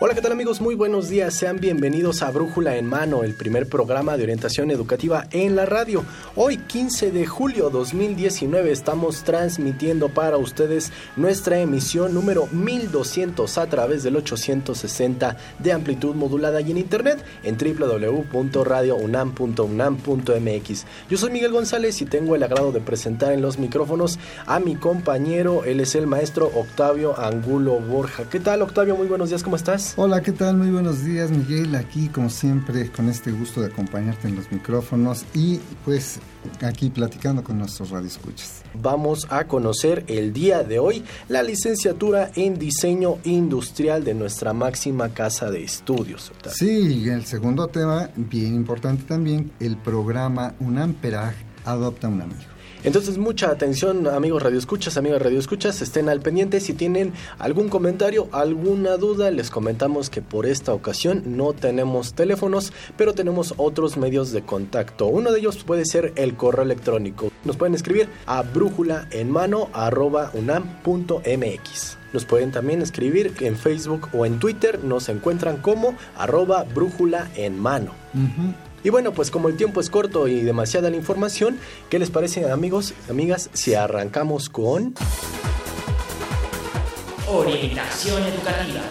Hola, ¿qué tal amigos? Muy buenos días. Sean bienvenidos a Brújula en Mano, el primer programa de orientación educativa en la radio. Hoy, 15 de julio 2019, estamos transmitiendo para ustedes nuestra emisión número 1200 a través del 860 de amplitud modulada y en internet en www.radiounam.unam.mx. Yo soy Miguel González y tengo el agrado de presentar en los micrófonos a mi compañero, él es el maestro Octavio Angulo Borja. ¿Qué tal, Octavio? Muy buenos días, ¿cómo estás? Hola, ¿qué tal? Muy buenos días, Miguel. Aquí, como siempre, con este gusto de acompañarte en los micrófonos y pues aquí platicando con nuestros radioescuchas. Vamos a conocer el día de hoy la licenciatura en diseño industrial de nuestra máxima casa de estudios. Sí, el segundo tema, bien importante también, el programa UNAMPERAG Adopta un amigo. Entonces, mucha atención, amigos radioescuchas, amigas radioescuchas, estén al pendiente. Si tienen algún comentario, alguna duda, les comentamos que por esta ocasión no tenemos teléfonos, pero tenemos otros medios de contacto. Uno de ellos puede ser el correo electrónico. Nos pueden escribir a brújula en mano Nos pueden también escribir en Facebook o en Twitter. Nos encuentran como arroba brújula en mano. Y bueno, pues como el tiempo es corto y demasiada la información, ¿qué les parece amigos, amigas, si arrancamos con... Orientación educativa.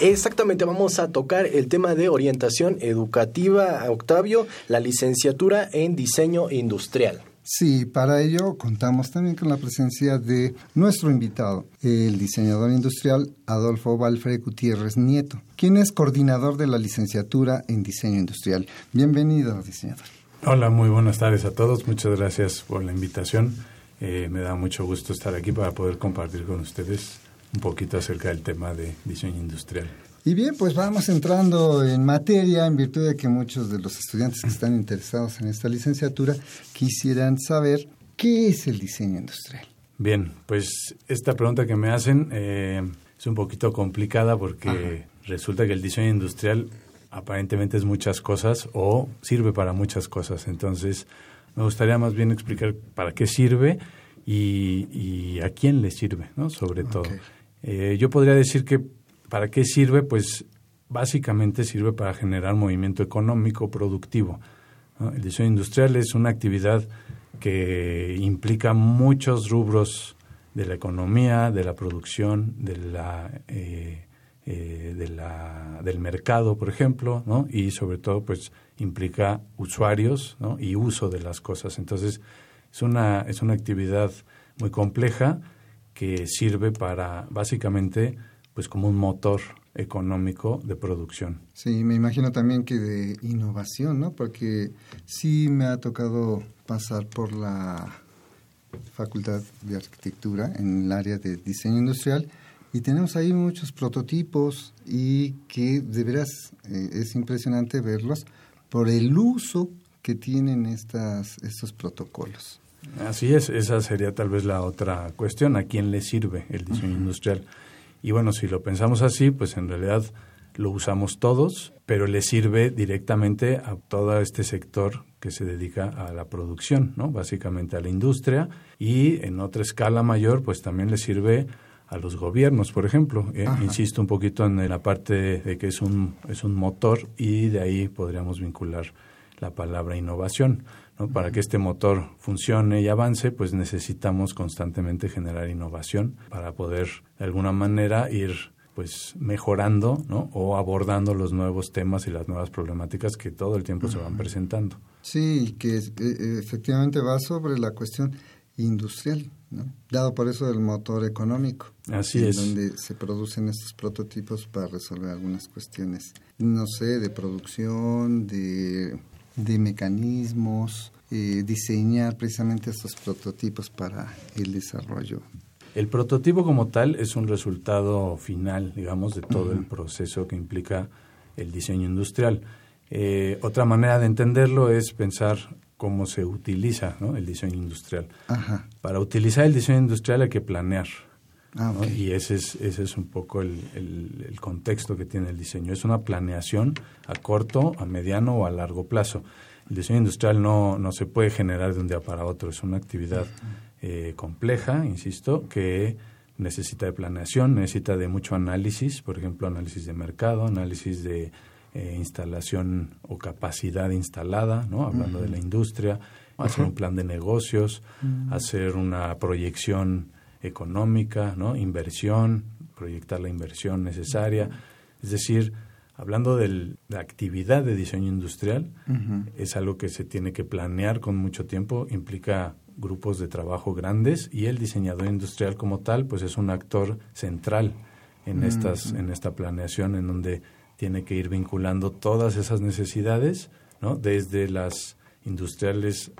Exactamente, vamos a tocar el tema de orientación educativa, Octavio, la licenciatura en diseño industrial. Sí, para ello contamos también con la presencia de nuestro invitado, el diseñador industrial Adolfo Valfre Gutiérrez Nieto, quien es coordinador de la licenciatura en diseño industrial. Bienvenido, diseñador. Hola, muy buenas tardes a todos. Muchas gracias por la invitación. Eh, me da mucho gusto estar aquí para poder compartir con ustedes un poquito acerca del tema de diseño industrial. Y bien, pues vamos entrando en materia en virtud de que muchos de los estudiantes que están interesados en esta licenciatura quisieran saber qué es el diseño industrial. Bien, pues esta pregunta que me hacen eh, es un poquito complicada porque resulta que el diseño industrial aparentemente es muchas cosas o sirve para muchas cosas. Entonces, me gustaría más bien explicar para qué sirve y, a quién le sirve, ¿no? Sobre todo. Eh, yo podría decir que ¿Para qué sirve? Pues básicamente sirve para generar movimiento económico productivo. El diseño industrial es una actividad que implica muchos rubros de la economía, de la producción, de la, eh, eh, del mercado, por ejemplo, ¿no? y sobre todo pues implica usuarios y uso de las cosas. Entonces es una, es una actividad muy compleja que sirve para básicamente pues como un motor económico de producción. Sí, me imagino también que de innovación, ¿no? Porque sí me ha tocado pasar por la Facultad de Arquitectura en el área de diseño industrial y tenemos ahí muchos prototipos y que de veras eh, es impresionante verlos por el uso que tienen estas, estos protocolos. Así es, esa sería tal vez la otra cuestión, ¿a quién le sirve el diseño industrial? Y bueno, si lo pensamos así, pues en realidad lo usamos todos, pero le sirve directamente a todo este sector que se dedica a la producción, ¿no? Básicamente a la industria y en otra escala mayor, pues también le sirve a los gobiernos, por ejemplo. Eh, insisto un poquito en la parte de que es un, es un motor y de ahí podríamos vincular la palabra innovación. Para que este motor funcione y avance, pues necesitamos constantemente generar innovación para poder de alguna manera ir pues mejorando o abordando los nuevos temas y las nuevas problemáticas que todo el tiempo se van presentando. Sí, que e, e, efectivamente va sobre la cuestión industrial, ¿no? dado por eso el motor económico. Así es. Donde se producen estos prototipos para resolver algunas cuestiones, no sé, de producción, de, de mecanismos, eh, diseñar precisamente estos prototipos para el desarrollo. El prototipo como tal es un resultado final, digamos, de todo el proceso que implica el diseño industrial. Eh, otra manera de entenderlo es pensar cómo se utiliza el diseño industrial. Para utilizar el diseño industrial hay que planear. Ah, y ese es, ese es un poco el, el, contexto que tiene el diseño. Es una planeación a corto, a mediano o a largo plazo. El diseño industrial no, no se puede generar de un día para otro. Es una actividad eh, compleja, insisto, que necesita de planeación, necesita de mucho análisis, por ejemplo, análisis de mercado, análisis de eh, instalación o capacidad instalada, ¿no? hablando de la industria, hacer un plan de negocios, hacer una proyección económica, ¿no? inversión, proyectar la inversión necesaria. Es decir, hablando de la actividad de diseño industrial, es algo que se tiene que planear con mucho tiempo, implica grupos de trabajo grandes y el diseñador industrial como tal, pues es un actor central en, estas, en esta planeación en donde tiene que ir vinculando todas esas necesidades, ¿no? desde las industriales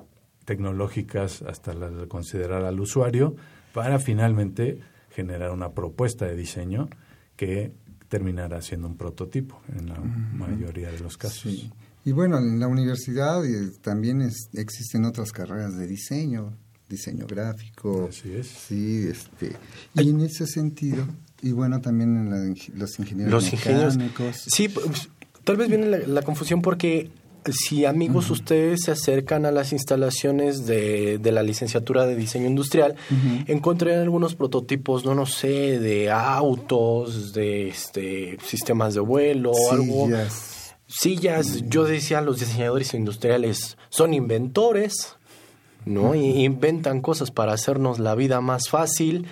tecnológicas hasta la de considerar al usuario, para finalmente generar una propuesta de diseño que terminará siendo un prototipo en la mayoría de los casos. Y bueno, en la universidad eh, también existen otras carreras de diseño, diseño gráfico. Así es. Sí, este, y en ese sentido, y bueno, también en los ingenieros mecánicos. sí, pues, tal vez viene la, confusión porque si amigos ustedes se acercan a las instalaciones de, de la licenciatura de diseño industrial, encontrarán algunos prototipos, no no sé, de autos, de este sistemas de vuelo, algo. Sillas, yo decía, los diseñadores industriales son inventores, ¿no? Y inventan cosas para hacernos la vida más fácil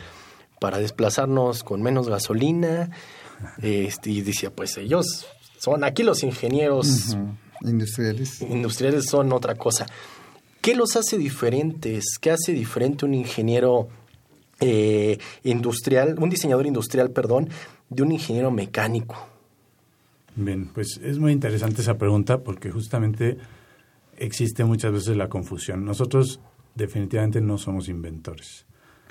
para desplazarnos con menos gasolina. Este, y decía, pues ellos son aquí los ingenieros industriales. Industriales son otra cosa. ¿Qué los hace diferentes? ¿Qué hace diferente un ingeniero eh, industrial, un diseñador industrial, perdón, de un ingeniero mecánico? Bien, pues es muy interesante esa pregunta porque justamente existe muchas veces la confusión. Nosotros definitivamente no somos inventores.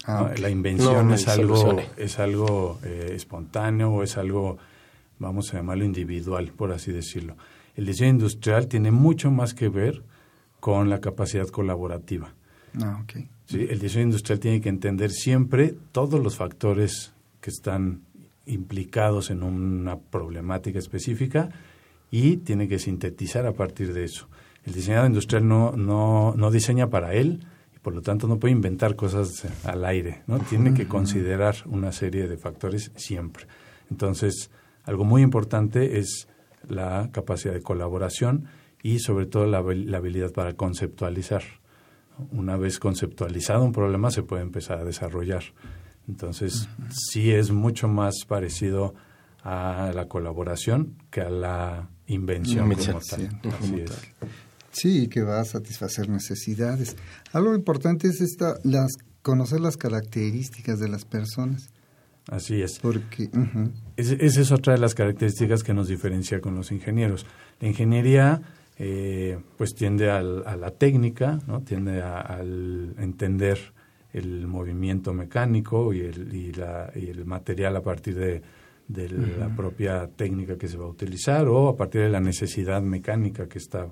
Ah, la invención es, algo, es algo eh, espontáneo o es algo, vamos a llamarlo individual, por así decirlo. El diseño industrial tiene mucho más que ver con la capacidad colaborativa. Ah, okay. ¿Sí? El diseño industrial tiene que entender siempre todos los factores que están implicados en una problemática específica y tiene que sintetizar a partir de eso. El diseñador industrial no, no, no diseña para él, por lo tanto no puede inventar cosas al aire, ¿no? Tiene que considerar una serie de factores siempre. Entonces, algo muy importante es la capacidad de colaboración y sobre todo la, habilidad para conceptualizar. Una vez conceptualizado un problema se puede empezar a desarrollar. Entonces, sí es mucho más parecido a la colaboración que a la invención, como tal. Así es. Sí, que va a satisfacer necesidades. Algo importante es esta, las, conocer las características de las personas. Así es. Porque esa es otra de las características que nos diferencia con los ingenieros. La ingeniería eh, pues tiende a la técnica, ¿no? tiende al entender el movimiento mecánico y el, y la, y el material a partir de, de la propia técnica que se va a utilizar o a partir de la necesidad mecánica que está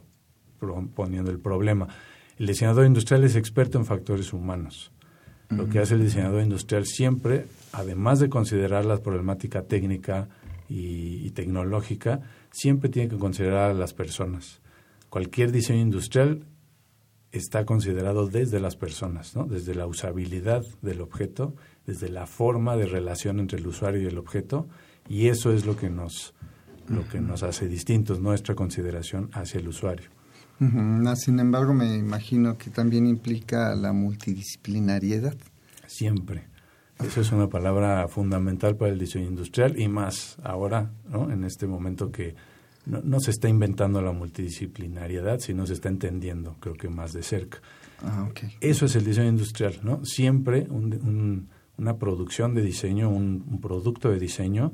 poniendo el problema. El diseñador industrial es experto en factores humanos. Lo que hace el diseñador industrial siempre, además de considerar la problemática técnica y, tecnológica, siempre tiene que considerar a las personas. Cualquier diseño industrial está considerado desde las personas, ¿no? desde la usabilidad del objeto, desde la forma de relación entre el usuario y el objeto, y eso es lo que nos, lo que nos hace distintos, nuestra consideración hacia el usuario. Sin embargo, me imagino que también implica la multidisciplinariedad. Siempre. Esa es una palabra fundamental para el diseño industrial y más ahora, ¿no? en este momento que no, no, se está inventando la multidisciplinariedad, sino se está entendiendo, creo que más de cerca. Ah, okay. Eso es el diseño industrial, ¿no? Siempre un, un, una producción de diseño, un, un, producto de diseño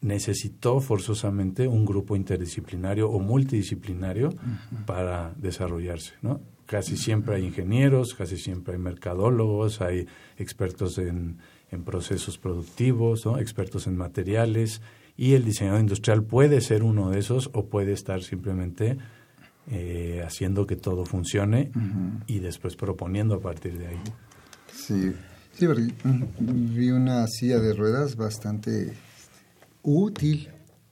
necesitó forzosamente un grupo interdisciplinario o multidisciplinario uh -huh. para desarrollarse, ¿no? Casi siempre hay ingenieros, casi siempre hay mercadólogos, hay expertos en, en procesos productivos, ¿no? expertos en materiales, y el diseñador industrial puede ser uno de esos o puede estar simplemente eh, haciendo que todo funcione uh -huh. y después proponiendo a partir de ahí. Sí, sí vi una silla de ruedas bastante útil,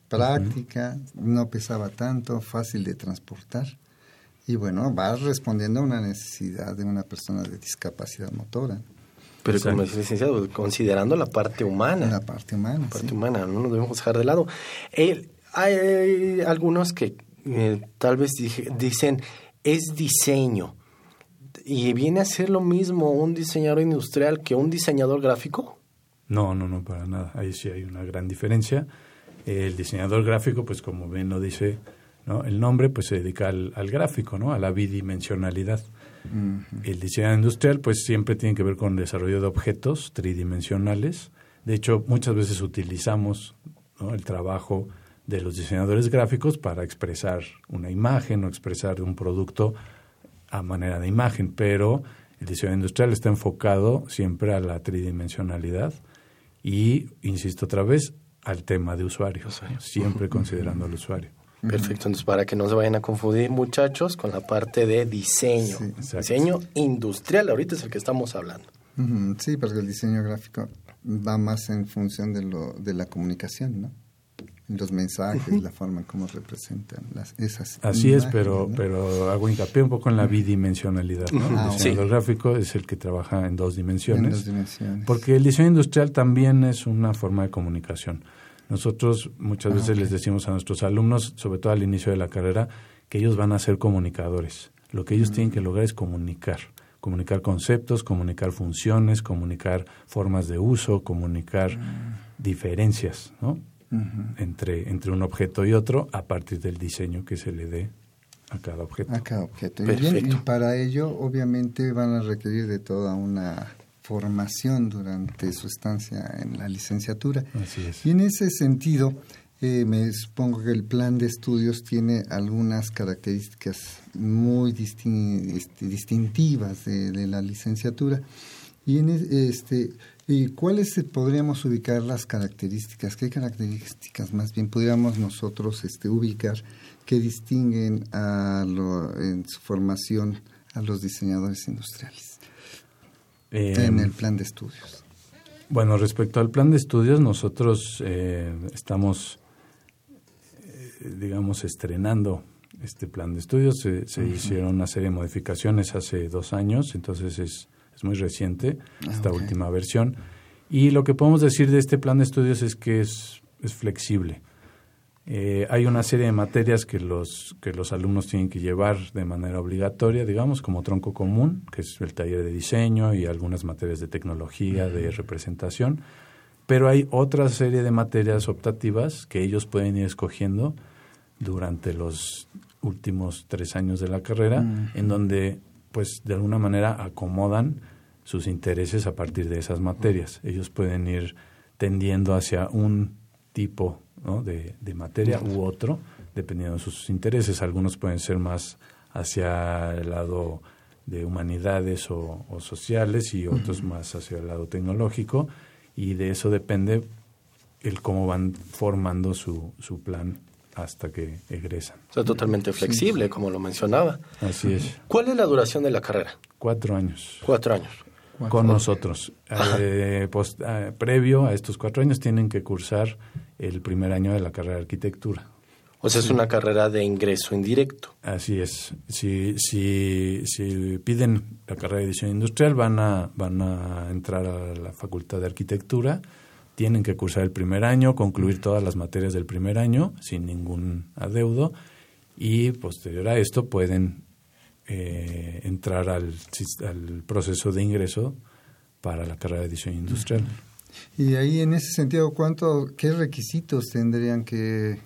práctica, uh -huh. no pesaba tanto, fácil de transportar. Y bueno, va respondiendo a una necesidad de una persona de discapacidad motora. Pero como es licenciado, considerando la parte humana. La parte humana. La parte sí. humana, no nos debemos dejar de lado. Eh, hay algunos que eh, tal vez dicen, es diseño. ¿Y viene a ser lo mismo un diseñador industrial que un diseñador gráfico? No, no, no, para nada. Ahí sí hay una gran diferencia. El diseñador gráfico, pues como bien lo dice ¿no? el nombre, pues se dedica al, al gráfico, ¿no? a la bidimensionalidad. Uh -huh. El diseño industrial pues siempre tiene que ver con el desarrollo de objetos tridimensionales. De hecho, muchas veces utilizamos ¿no? el trabajo de los diseñadores gráficos para expresar una imagen o expresar un producto a manera de imagen, pero el diseño industrial está enfocado siempre a la tridimensionalidad y, insisto otra vez, al tema de usuario, usuario. siempre considerando al usuario. Perfecto, entonces para que no se vayan a confundir muchachos con la parte de diseño, sí, diseño industrial, ahorita es el que estamos hablando. Sí, porque el diseño gráfico va más en función de, lo, de la comunicación, ¿no? Los mensajes, la forma en cómo representan las, esas. Así imágenes, es, pero, ¿no? pero hago hincapié un poco en la bidimensionalidad. ¿no? Ah, el diseñador sí. gráfico es el que trabaja en dos dimensiones. En dos dimensiones. Porque el diseño industrial también es una forma de comunicación. Nosotros muchas veces ah, okay. les decimos a nuestros alumnos, sobre todo al inicio de la carrera, que ellos van a ser comunicadores. Lo que ellos mm. tienen que lograr es comunicar. Comunicar conceptos, comunicar funciones, comunicar formas de uso, comunicar mm. diferencias ¿no? Uh -huh. entre, entre un objeto y otro a partir del diseño que se le dé a cada objeto. A cada objeto. Y, bien, y para ello, obviamente, van a requerir de toda una formación durante su estancia en la licenciatura. Así es. Y en ese sentido, eh, me supongo que el plan de estudios tiene algunas características muy distin este, distintivas de, de, la licenciatura. Y en este, ¿y ¿cuáles podríamos ubicar las características? ¿Qué características más bien podríamos nosotros este, ubicar que distinguen a lo, en su formación a los diseñadores industriales? Eh, en el plan de estudios. Bueno, respecto al plan de estudios, nosotros eh, estamos, eh, digamos, estrenando este plan de estudios. Se, se uh -huh. hicieron una serie de modificaciones hace dos años, entonces es, es muy reciente esta okay. última versión. Y lo que podemos decir de este plan de estudios es que es, es flexible. Eh, hay una serie de materias que los, que los alumnos tienen que llevar de manera obligatoria, digamos, como tronco común, que es el taller de diseño y algunas materias de tecnología, de representación, pero hay otra serie de materias optativas que ellos pueden ir escogiendo durante los últimos tres años de la carrera, uh -huh. en donde, pues, de alguna manera acomodan sus intereses a partir de esas materias. Ellos pueden ir tendiendo hacia un tipo ¿no? de, de, materia u otro, dependiendo de sus intereses. Algunos pueden ser más hacia el lado de humanidades o, o sociales y otros más hacia el lado tecnológico y de eso depende el cómo van formando su, su plan hasta que egresan. O sea, totalmente flexible, sí. como lo mencionaba. Así es. ¿Cuál es la duración de la carrera? Cuatro años. Cuatro años. Cuatro. Con nosotros. Eh, post, eh, previo a estos cuatro años tienen que cursar el primer año de la carrera de arquitectura. O sea, sí. es una carrera de ingreso indirecto. Así es. Si, si, si piden la carrera de diseño industrial, van a, van a entrar a la facultad de arquitectura, tienen que cursar el primer año, concluir todas las materias del primer año sin ningún adeudo y posterior a esto pueden eh, entrar al, al proceso de ingreso para la carrera de diseño industrial. Y ahí en ese sentido, ¿cuánto, ¿qué requisitos tendrían que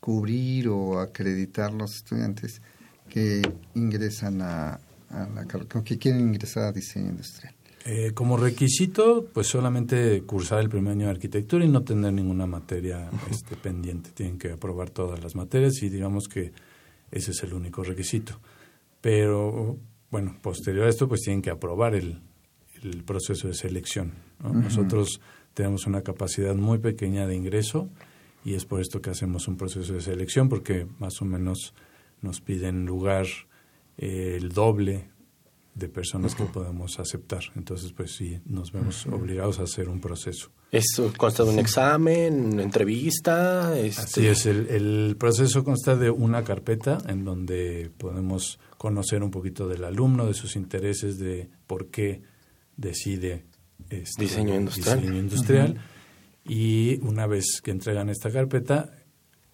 cubrir o acreditar los estudiantes que ingresan a, a la que quieren ingresar a diseño industrial? Eh, como requisito, pues solamente cursar el primer año de arquitectura y no tener ninguna materia este, pendiente. Tienen que aprobar todas las materias y digamos que ese es el único requisito. Pero, bueno, posterior a esto, pues tienen que aprobar el, el proceso de selección. Nosotros tenemos una capacidad muy pequeña de ingreso y es por esto que hacemos un proceso de selección, porque más o menos nos piden lugar eh, el doble de personas que podemos aceptar. Entonces, pues sí, nos vemos obligados a hacer un proceso. ¿Eso consta de un examen, una entrevista? Este... Así es, el, el, proceso consta de una carpeta en donde podemos conocer un poquito del alumno, de sus intereses, de por qué decide este, diseño industrial. Diseño industrial. Y una vez que entregan esta carpeta,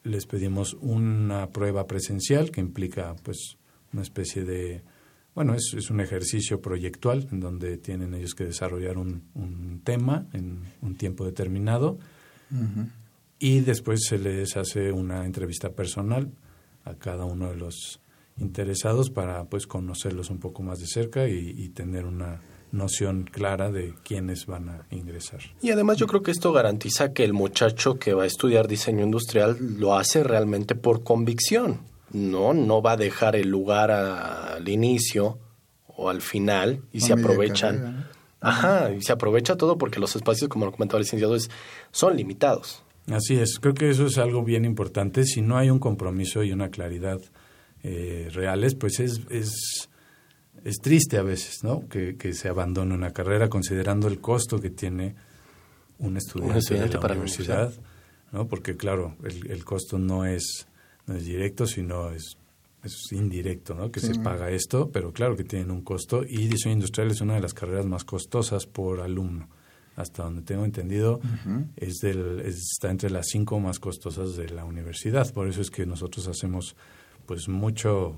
les pedimos una prueba presencial que implica pues una especie de bueno, es, es, un ejercicio proyectual en donde tienen ellos que desarrollar un, un tema en un tiempo determinado. Y después se les hace una entrevista personal a cada uno de los interesados para pues conocerlos un poco más de cerca y, y tener una noción clara de quiénes van a ingresar. Y además yo creo que esto garantiza que el muchacho que va a estudiar diseño industrial lo hace realmente por convicción no, no va a dejar el lugar al inicio o al final y se aprovechan. Ajá, y se aprovecha todo porque los espacios, como lo comentaba el licenciado, son limitados. Así es, creo que eso es algo bien importante. Si no hay un compromiso y una claridad eh, reales, pues es, es, es, triste a veces, ¿no? Que, que, se abandone una carrera considerando el costo que tiene un estudiante, un estudiante de la para universidad, ¿no? Porque claro, el, el costo no es no es directo, sino es, es indirecto, ¿no? Que se paga esto, pero claro que tienen un costo y diseño industrial es una de las carreras más costosas por alumno. Hasta donde tengo entendido, es del, está entre las cinco más costosas de la universidad. Por eso es que nosotros hacemos pues mucho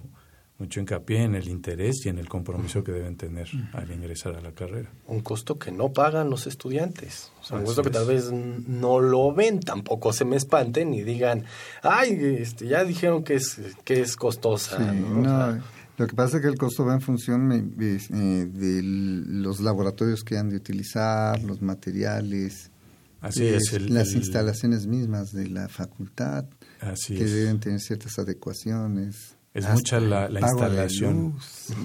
mucho hincapié en el interés y en el compromiso que deben tener al ingresar a la carrera. Un costo que no pagan los estudiantes. O sea, un costo que tal vez no lo ven, tampoco se me espanten y digan, ay, este, ya dijeron que es, que es costosa. ¿no? lo que pasa es que el costo va en función de, eh, de los laboratorios que han de utilizar, los materiales, Así es, las instalaciones mismas de la facultad, Así que deben tener ciertas adecuaciones. Es mucha la, la instalación.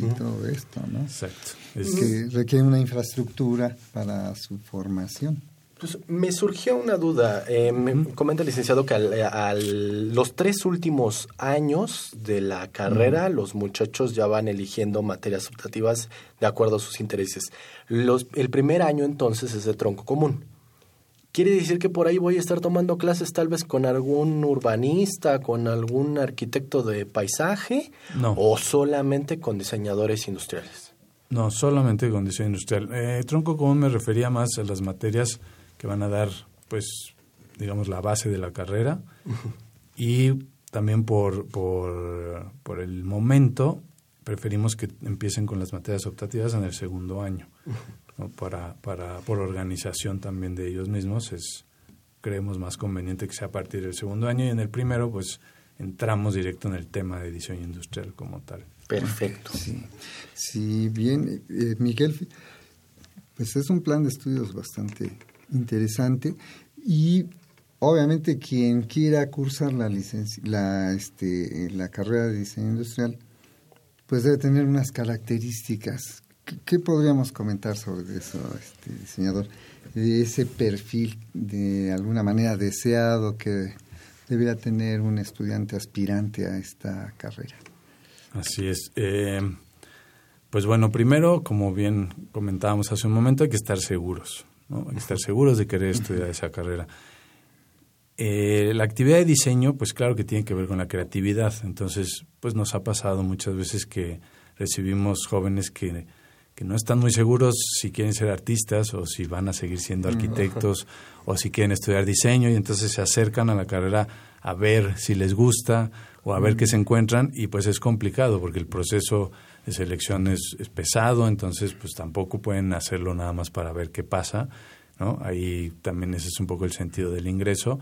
y todo esto, ¿no? Exacto. Es que requiere una infraestructura para su formación. Pues me surgió una duda. Eh, me comenta el licenciado que al, los tres últimos años de la carrera, los muchachos ya van eligiendo materias optativas de acuerdo a sus intereses. Los, el primer año entonces es de tronco común. ¿Quiere decir que por ahí voy a estar tomando clases tal vez con algún urbanista, con algún arquitecto de paisaje? No. ¿O solamente con diseñadores industriales? No, solamente con diseño industrial. Eh, tronco común me refería más a las materias que van a dar, pues, digamos, la base de la carrera. Y también por, por, por el momento preferimos que empiecen con las materias optativas en el segundo año para, para, por organización también de ellos mismos, es creemos más conveniente que sea a partir del segundo año y en el primero pues entramos directo en el tema de diseño industrial como tal. Perfecto. Sí, sí bien, eh, Miguel, pues es un plan de estudios bastante interesante y obviamente quien quiera cursar la licencia, la, este, la carrera de diseño industrial, pues debe tener unas características ¿Qué podríamos comentar sobre eso, este diseñador? De ese perfil de alguna manera deseado que debería tener un estudiante aspirante a esta carrera. Así es. Eh, pues bueno, primero, como bien comentábamos hace un momento, hay que estar seguros, ¿no? Hay que estar seguros de querer estudiar esa carrera. Eh, la actividad de diseño, pues claro que tiene que ver con la creatividad. Entonces, pues nos ha pasado muchas veces que recibimos jóvenes que que no están muy seguros si quieren ser artistas o si van a seguir siendo arquitectos o si quieren estudiar diseño y entonces se acercan a la carrera a ver si les gusta o a ver qué se encuentran y pues es complicado porque el proceso de selección es, pesado, entonces pues tampoco pueden hacerlo nada más para ver qué pasa. ¿no? Ahí también ese es un poco el sentido del ingreso,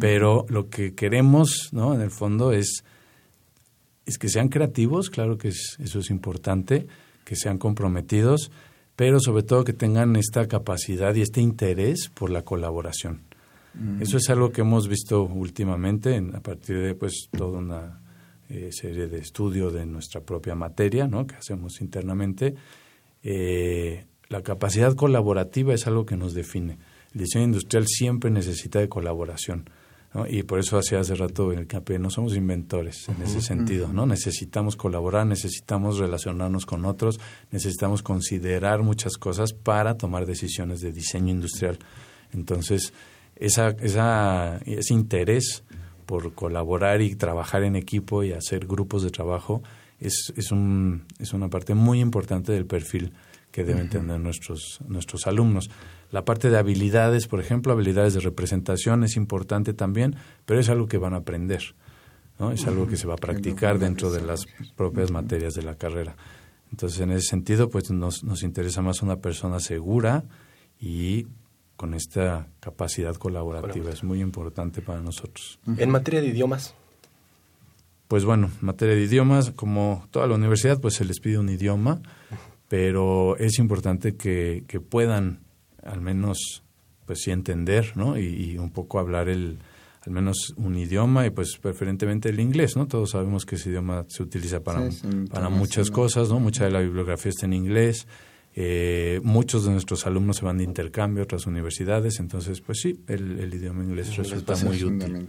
pero lo que queremos, ¿no? En el fondo es, es que sean creativos, claro que eso es importante, que sean comprometidos, pero sobre todo que tengan esta capacidad y este interés por la colaboración. Eso es algo que hemos visto últimamente a partir de pues toda una eh, serie de estudios de nuestra propia materia, ¿no? que hacemos internamente. Eh, la capacidad colaborativa es algo que nos define. El diseño industrial siempre necesita de colaboración. Y por eso hacía hace rato en el CAPE, no somos inventores en ese sentido, ¿no? Necesitamos colaborar, necesitamos relacionarnos con otros, necesitamos considerar muchas cosas para tomar decisiones de diseño industrial. Entonces, esa, esa, ese interés por colaborar y trabajar en equipo y hacer grupos de trabajo es, es, un, es una parte muy importante del perfil que deben tener nuestros, nuestros alumnos. La parte de habilidades, por ejemplo, habilidades de representación es importante también, pero es algo que van a aprender, ¿no? Es algo que se va a practicar dentro de las propias materias de la carrera. Entonces, en ese sentido, pues nos, nos interesa más una persona segura y con esta capacidad colaborativa. Es muy importante para nosotros. En materia de idiomas. Pues bueno, en materia de idiomas, como toda la universidad, pues se les pide un idioma, pero es importante que, que puedan al menos pues sí entender, ¿no? Y, un poco hablar el al menos un idioma y pues preferentemente el inglés, ¿no? Todos sabemos que ese idioma se utiliza para, para muchas cosas, ¿no? Mucha de la bibliografía está en inglés. Eh, muchos de nuestros alumnos se van de intercambio a otras universidades, entonces pues sí, el, idioma inglés resulta muy útil.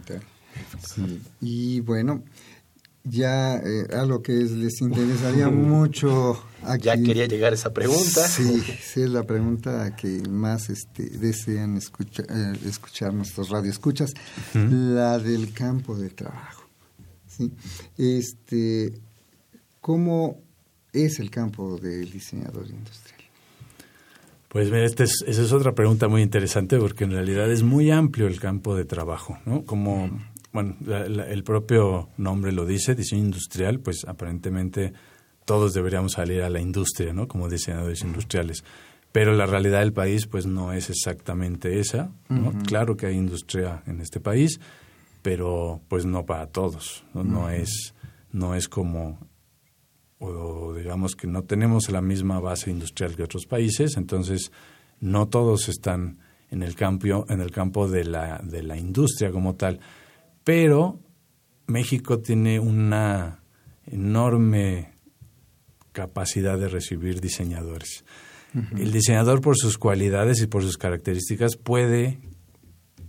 Y bueno, ya eh, algo que les interesaría mucho aquí. Ya quería llegar a esa pregunta. Sí, sí es la pregunta que más este, desean escuchar, eh, escuchar nuestros radioescuchas, la del campo de trabajo. ¿sí? Este, ¿Cómo es el campo del diseñador industrial? Pues mira, esta es, esa es otra pregunta muy interesante porque en realidad es muy amplio el campo de trabajo, ¿no? Como bueno, el propio nombre lo dice, diseño industrial, pues aparentemente todos deberíamos salir a la industria, ¿no? Como diseñadores industriales. Pero la realidad del país, pues no es exactamente esa, ¿no? Claro que hay industria en este país, pero pues no para todos, ¿no? no es no es como o digamos que no tenemos la misma base industrial que otros países, entonces no todos están en el campo en el campo de la de la industria como tal pero México tiene una enorme capacidad de recibir diseñadores. El diseñador por sus cualidades y por sus características puede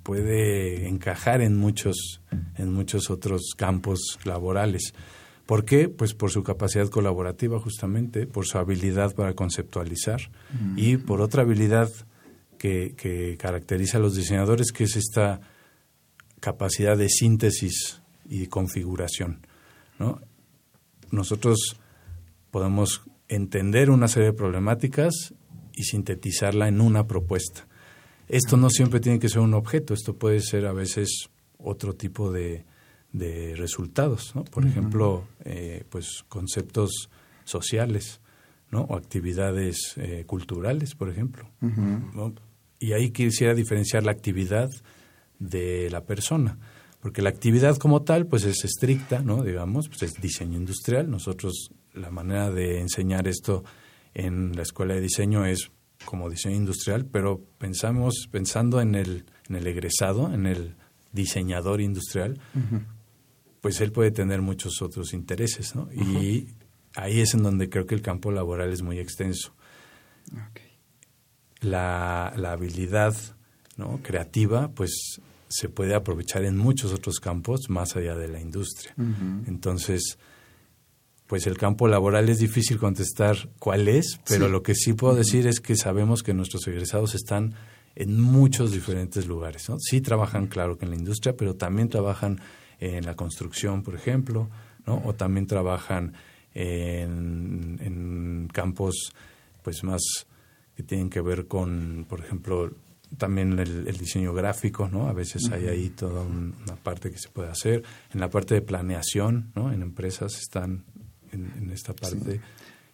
puede encajar en muchos en muchos otros campos laborales. ¿Por qué? Pues por su capacidad colaborativa justamente, por su habilidad para conceptualizar y por otra habilidad que, que caracteriza a los diseñadores, que es esta capacidad de síntesis y configuración. ¿no? Nosotros podemos entender una serie de problemáticas y sintetizarla en una propuesta. Esto no siempre tiene que ser un objeto, esto puede ser a veces otro tipo de, de resultados, ¿no? Por ejemplo, eh, pues conceptos sociales, ¿no? O actividades eh, culturales, por ejemplo. Y ahí quisiera diferenciar la actividad de la persona. Porque la actividad como tal, pues es estricta, ¿no? Digamos, pues es diseño industrial. Nosotros, la manera de enseñar esto en la escuela de diseño es como diseño industrial, pero pensamos, pensando en el, en el egresado, en el diseñador industrial, pues él puede tener muchos otros intereses, ¿no? Y ahí es en donde creo que el campo laboral es muy extenso. La, la habilidad ¿no? creativa, pues se puede aprovechar en muchos otros campos más allá de la industria. Entonces, pues el campo laboral es difícil contestar cuál es, pero lo que sí puedo decir es que sabemos que nuestros egresados están en muchos diferentes lugares. ¿no? Sí trabajan, claro, que en la industria, pero también trabajan en la construcción, por ejemplo, ¿no? o también trabajan en, en campos pues más que tienen que ver con, por ejemplo, también el, diseño gráfico, ¿no? A veces hay ahí toda una parte que se puede hacer. En la parte de planeación, ¿no? En empresas están en, esta parte.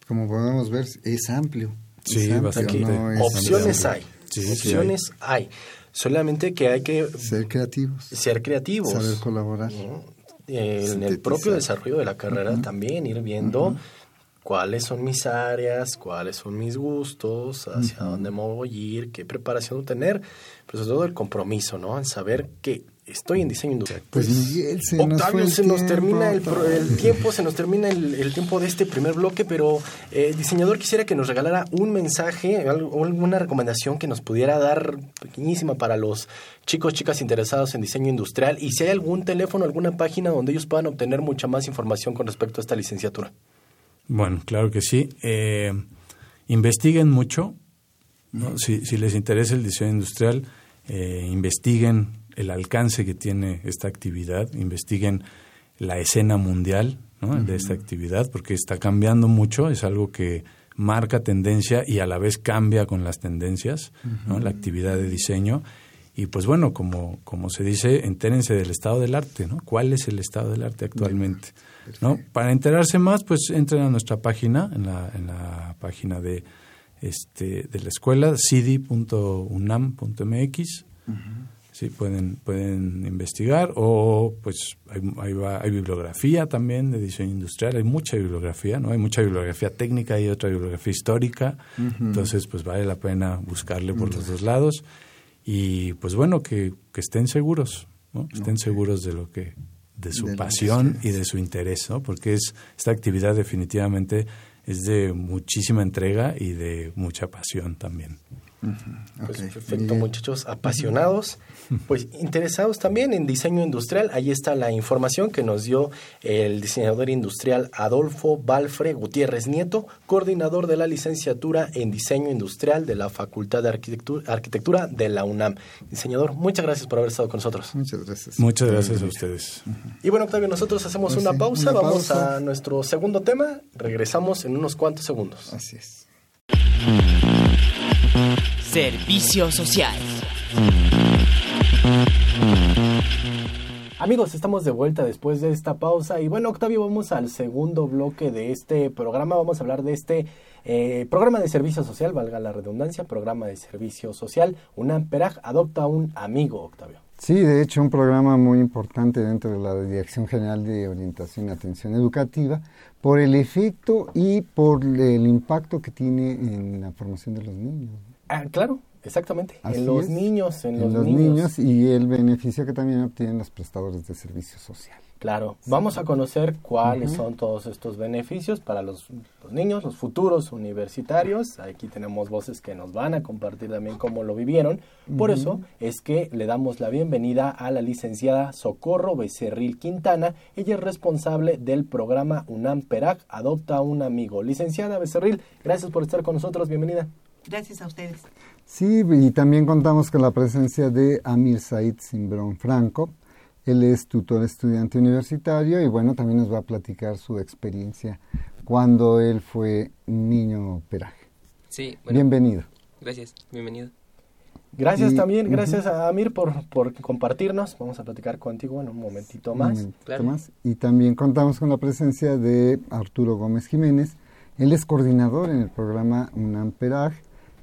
Como podemos ver, es amplio. Sí, Opciones hay. Sí, sí opciones hay. Solamente que hay que Ser creativos. ser creativos. Saber colaborar. ¿no? En el propio desarrollo de la carrera también ir viendo cuáles son mis áreas, cuáles son mis gustos, hacia dónde me voy a ir, qué preparación tener, pero sobre todo el compromiso, ¿no? El saber que estoy en diseño industrial. Pues, Miguel, se nos Octavio, el se nos tiempo, termina el, el tiempo, se nos termina el, el tiempo de este primer bloque, pero eh, el diseñador quisiera que nos regalara un mensaje, algo- alguna recomendación que nos pudiera dar pequeñísima para los chicos, chicas interesados en diseño industrial y si hay algún teléfono, alguna página donde ellos puedan obtener mucha más información con respecto a esta licenciatura. Bueno, claro que sí. Eh, investiguen mucho. ¿no? Si, si les interesa el diseño industrial, eh, investiguen el alcance que tiene esta actividad, investiguen la escena mundial ¿no? de esta actividad, porque está cambiando mucho, es algo que marca tendencia y a la vez cambia con las tendencias, ¿no? la actividad de diseño. Y pues bueno, como, como se dice, entérense del estado del arte, ¿no? ¿Cuál es el estado del arte actualmente? ¿No? Para enterarse más, pues entren a nuestra página, en la, en la página de, este, de la escuela, cidi.unam.mx. Sí, pueden, pueden investigar o pues hay, hay, hay bibliografía también de diseño industrial, hay mucha bibliografía, ¿no? Hay mucha bibliografía técnica y otra bibliografía histórica, entonces pues vale la pena buscarle por los dos lados y pues bueno, que, que estén seguros, ¿no? Estén seguros de lo que de su De pasión y de su interés, ¿no? Porque es esta actividad definitivamente es de muchísima entrega y de mucha pasión también. Pues perfecto, muchachos, apasionados, pues interesados también en diseño industrial. Ahí está la información que nos dio el diseñador industrial Adolfo Balfre Gutiérrez Nieto, coordinador de la licenciatura en diseño industrial de la Facultad de Arquitectura, Arquitectura de la UNAM. Diseñador, muchas gracias por haber estado con nosotros. Muchas gracias. Muchas gracias a ustedes. Y bueno, Octavio, nosotros hacemos Pues una sí, pausa, una vamos pausa. a nuestro segundo tema, regresamos en unos cuantos segundos. Así es. Servicio social. Amigos, estamos de vuelta después de esta pausa y bueno, Octavio, vamos al segundo bloque de este programa. Vamos a hablar de este eh, programa de servicio social, valga la redundancia, programa de servicio social. UNAM Peraj adopta un amigo, Octavio. Sí, de hecho, un programa muy importante dentro de la Dirección General de Orientación y Atención Educativa por el efecto y por el impacto que tiene en la formación de los niños. Ah, claro, exactamente. Así en los es. niños, en, En los, niños. niños y el beneficio que también obtienen los prestadores de servicio social. Claro, vamos a conocer cuáles son todos estos beneficios para los, los niños, los futuros universitarios. Aquí tenemos voces que nos van a compartir también cómo lo vivieron. Por eso es que le damos la bienvenida a la licenciada Socorro Becerril Quintana. Ella es responsable del programa UNAM Perac Adopta a un Amigo. Licenciada Becerril, gracias por estar con nosotros. Bienvenida. Gracias a ustedes. Sí, y también contamos con la presencia de Amir Said Simbrón Franco. Él es tutor estudiante universitario y bueno, también nos va a platicar su experiencia cuando él fue niño peraje. Sí, bueno, Bienvenido. gracias, bienvenido. Gracias Y- también, gracias a Amir por, por compartirnos. Vamos a platicar contigo en un momentito Un más. momentito Claro. más. Y también contamos con la presencia de Arturo Gómez Jiménez. Él es coordinador en el programa UNAM Peraj.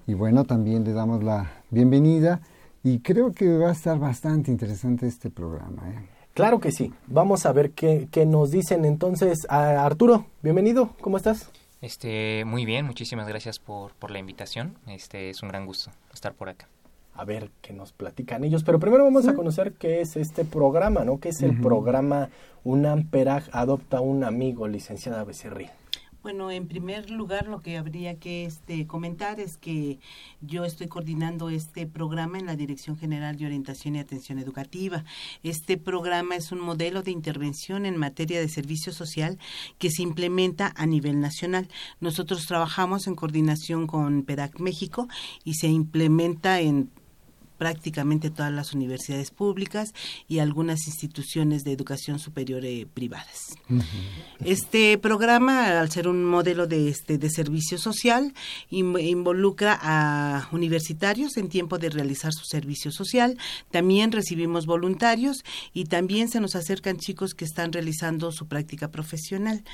Y bueno, también le damos la bienvenida. Y creo que va a estar bastante interesante este programa. ¿eh? Claro que sí. Vamos a ver qué, qué nos dicen entonces. a Arturo, bienvenido. ¿Cómo estás? Este, muy bien, muchísimas gracias por, por la invitación. Este, es un gran gusto estar por acá. A ver qué nos platican ellos. Pero primero vamos a conocer qué es este programa, ¿no? ¿Qué es el programa UNAM Peraj Adopta un Amigo, licenciada Becerril? Bueno, en primer lugar, lo que habría que este, comentar es que yo estoy coordinando este programa en la Dirección General de Orientación y Atención Educativa. Este programa es un modelo de intervención en materia de servicio social que se implementa a nivel nacional. Nosotros trabajamos en coordinación con PEDAC México y se implementa en prácticamente todas las universidades públicas y algunas instituciones de educación superior eh, privadas. Este programa, al ser un modelo de, este, de servicio social, involucra a universitarios en tiempo de realizar su servicio social. También recibimos voluntarios y también se nos acercan chicos que están realizando su práctica profesional.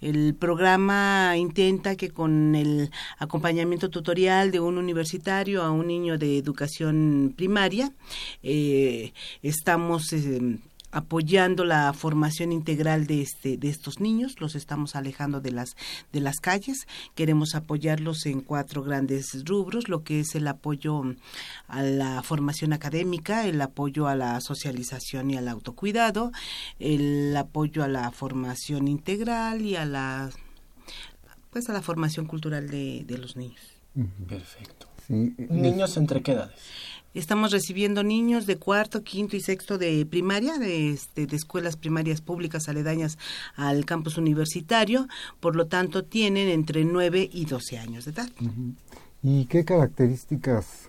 El programa intenta que con el acompañamiento tutorial de un universitario a un niño de educación primaria, eh, estamos eh, apoyando la formación integral de este de estos niños los estamos alejando de las de las calles queremos apoyarlos en cuatro grandes rubros lo que es el apoyo a la formación académica el apoyo a la socialización y al autocuidado el apoyo a la formación integral y a la pues a la formación cultural de, de los niños. Perfecto. Niños entre qué edades Estamos recibiendo niños de cuarto, quinto y sexto de primaria, de, este, de escuelas primarias públicas aledañas al campus universitario, por lo tanto tienen entre 9 y 12 años de edad. ¿Y qué características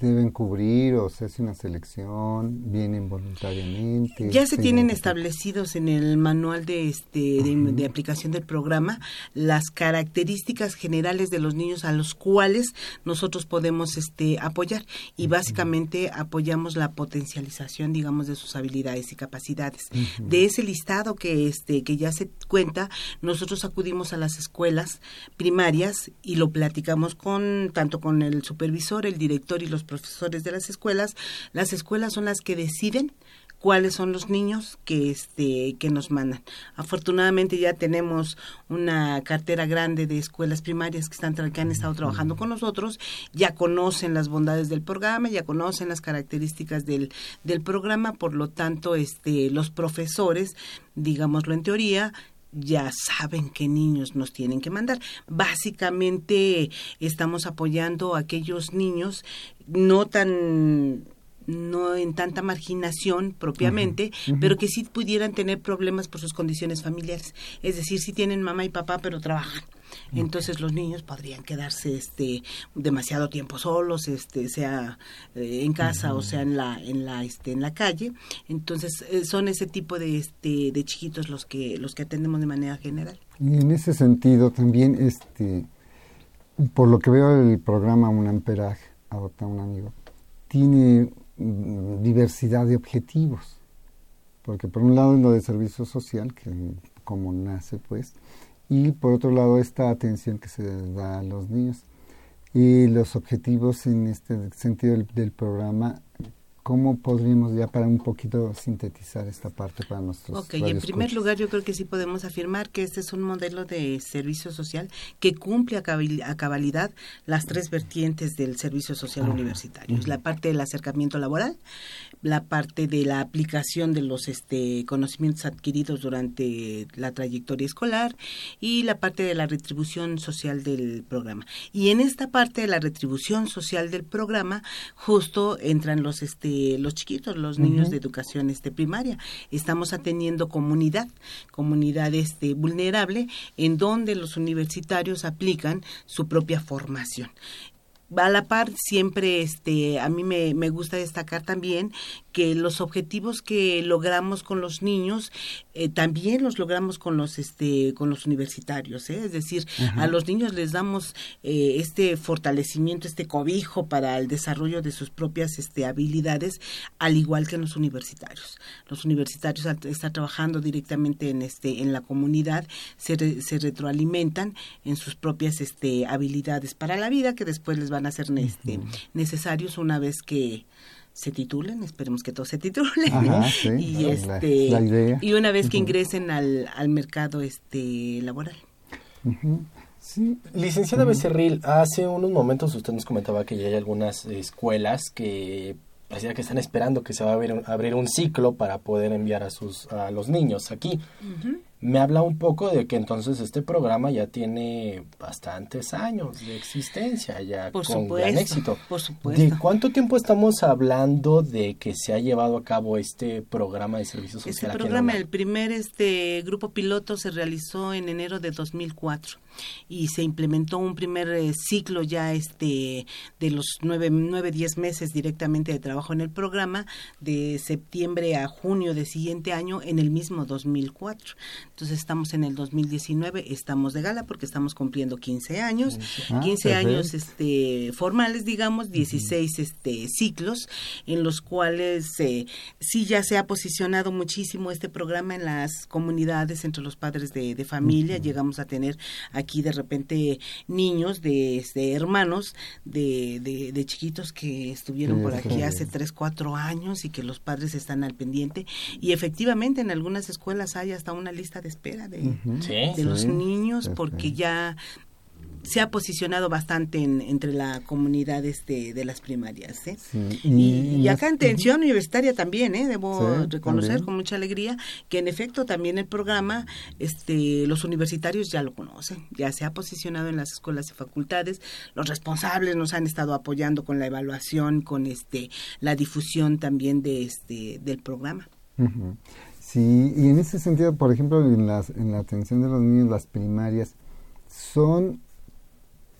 deben cubrir o se hace una selección, vienen voluntariamente. Ya se tienen establecidos en el manual de este de, aplicación del programa las características generales de los niños a los cuales nosotros podemos este apoyar y básicamente apoyamos la potencialización, digamos, de sus habilidades y capacidades. De ese listado que este que ya se cuenta, nosotros acudimos a las escuelas primarias y lo platicamos con tanto con el supervisor, el director y los profesores de las escuelas, las escuelas son las que deciden cuáles son los niños que este que nos mandan. Afortunadamente ya tenemos una cartera grande de escuelas primarias que están que han estado trabajando con nosotros, ya conocen las bondades del programa, ya conocen las características del del programa, por lo tanto este los profesores, digámoslo en teoría, ya saben qué niños nos tienen que mandar. Básicamente estamos apoyando a aquellos niños no tan no en tanta marginación propiamente, pero que sí pudieran tener problemas por sus condiciones familiares. Es decir, si tienen mamá y papá, pero trabajan entonces los niños podrían quedarse este demasiado tiempo solos este sea eh, en casa o sea en la en la este en la calle. Entonces eh, son ese tipo de este de chiquitos los que los que atendemos de manera general. Y en ese sentido también este por lo que veo el programa un amperaje adopta un amigo tiene mm, diversidad de objetivos. Porque por un lado es lo de servicio social que como nace pues y por otro lado esta atención que se da a los niños. Y los objetivos en este sentido del, programa, ¿cómo podríamos ya para un poquito sintetizar esta parte para nuestros Ok, en primer lugar yo creo que sí podemos afirmar que este es un modelo de servicio social que cumple a, cabalidad las tres vertientes del servicio social universitario. Es la parte del acercamiento laboral, la parte de la aplicación de los este, conocimientos adquiridos durante la trayectoria escolar y la parte de la retribución social del programa. Y en esta parte de la retribución social del programa justo entran los este los chiquitos, los niños de educación este primaria. Estamos atendiendo comunidad, comunidad este vulnerable en donde los universitarios aplican su propia formación a la par siempre este a mí me, me gusta destacar también que los objetivos que logramos con los niños eh, también los logramos con los este con los universitarios ¿eh? es decir a los niños les damos eh, este fortalecimiento este cobijo para el desarrollo de sus propias este habilidades al igual que los universitarios los universitarios están trabajando directamente en este en la comunidad se, se retroalimentan en sus propias este habilidades para la vida que después les van a ser este, necesarios una vez que se titulen, esperemos que todos se titulen y este y una vez que ingresen al, al mercado este laboral. Licenciada Becerril, hace unos momentos usted nos comentaba que ya hay algunas escuelas que parecía que están esperando que se va a abrir, abrir un ciclo para poder enviar a sus a los niños aquí. Me habla un poco de que entonces este programa ya tiene bastantes años de existencia, ya Por con supuesto, gran éxito. por supuesto. ¿De cuánto tiempo estamos hablando de que se ha llevado a cabo este programa de servicio social? Este programa, el primer este grupo piloto se realizó en enero de 2004 y se implementó un primer eh, ciclo ya este de los nueve, nueve, diez meses directamente de trabajo en el programa de septiembre a junio del siguiente año en el mismo 2004. Entonces estamos en el 2019, estamos de gala porque estamos cumpliendo 15 años, Ah, 15 años este formales, digamos, 16 este ciclos en los cuales eh, sí ya se ha posicionado muchísimo este programa en las comunidades entre los padres de, de familia. Llegamos a tener aquí de repente niños de, este, hermanos de, de, de chiquitos que estuvieron Sí, por sí. aquí hace 3, 4 años y que los padres están al pendiente. Y efectivamente en algunas escuelas hay hasta una lista de espera de. Sí. de los niños porque ya se ha posicionado bastante en- entre la comunidad este, de las primarias. ¿eh? Sí, Y, y acá en este- atención universitaria también, ¿eh? debo Sí, reconocer también. con mucha alegría que en efecto también el programa, este, los universitarios ya lo conocen, ya se ha posicionado en las escuelas y facultades, los responsables nos han estado apoyando con la evaluación, con este, la difusión también de este, del programa. Sí, y en ese sentido, por ejemplo, en, las, en la atención de los niños, las primarias, son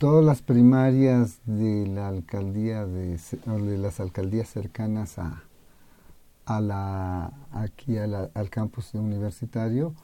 todas las primarias de la alcaldía, de, las alcaldías cercanas a, a la, aquí a la- al campus universitario,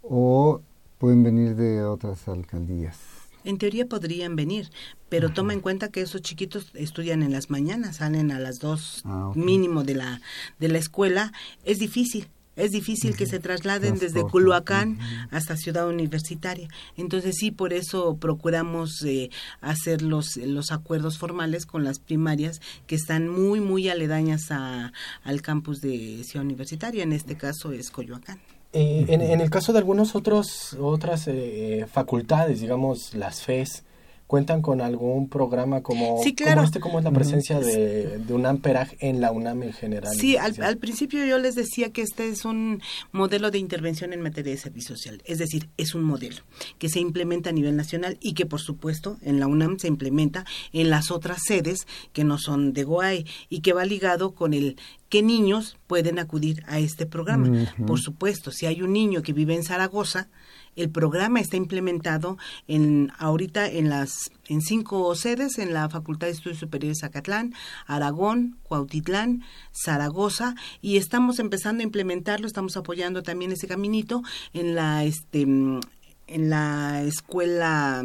o pueden venir de otras alcaldías. En teoría podrían venir, pero toma en cuenta que esos chiquitos estudian en las mañanas, salen a las dos Ah, mínimo de la de la escuela. Es difícil, es difícil que se trasladen desde. Culhuacán hasta Ciudad Universitaria. Entonces sí, por eso procuramos eh, hacer los, los acuerdos formales con las primarias que están muy, muy aledañas a, al campus de Ciudad Universitaria. En este caso es Coyoacán. Eh, en, en el caso de algunas otros, otras eh, facultades, digamos las FES, ¿cuentan con algún programa como, Sí, claro. como este? ¿Cómo es la presencia de, de UNAM PERAG en la UNAM en general? Sí, al, al principio yo les decía que este es un modelo de intervención en materia de servicio social, es decir, es un modelo que se implementa a nivel nacional y que por supuesto en la UNAM se implementa en las otras sedes que no son de GOAE y que va ligado con el qué niños pueden acudir a este programa. Por supuesto, si hay un niño que vive en Zaragoza, el programa está implementado en ahorita en las en cinco sedes en la Facultad de Estudios Superiores Zacatlán, Aragón, Cuautitlán, Zaragoza y estamos empezando a implementarlo, estamos apoyando también ese caminito en la este en la escuela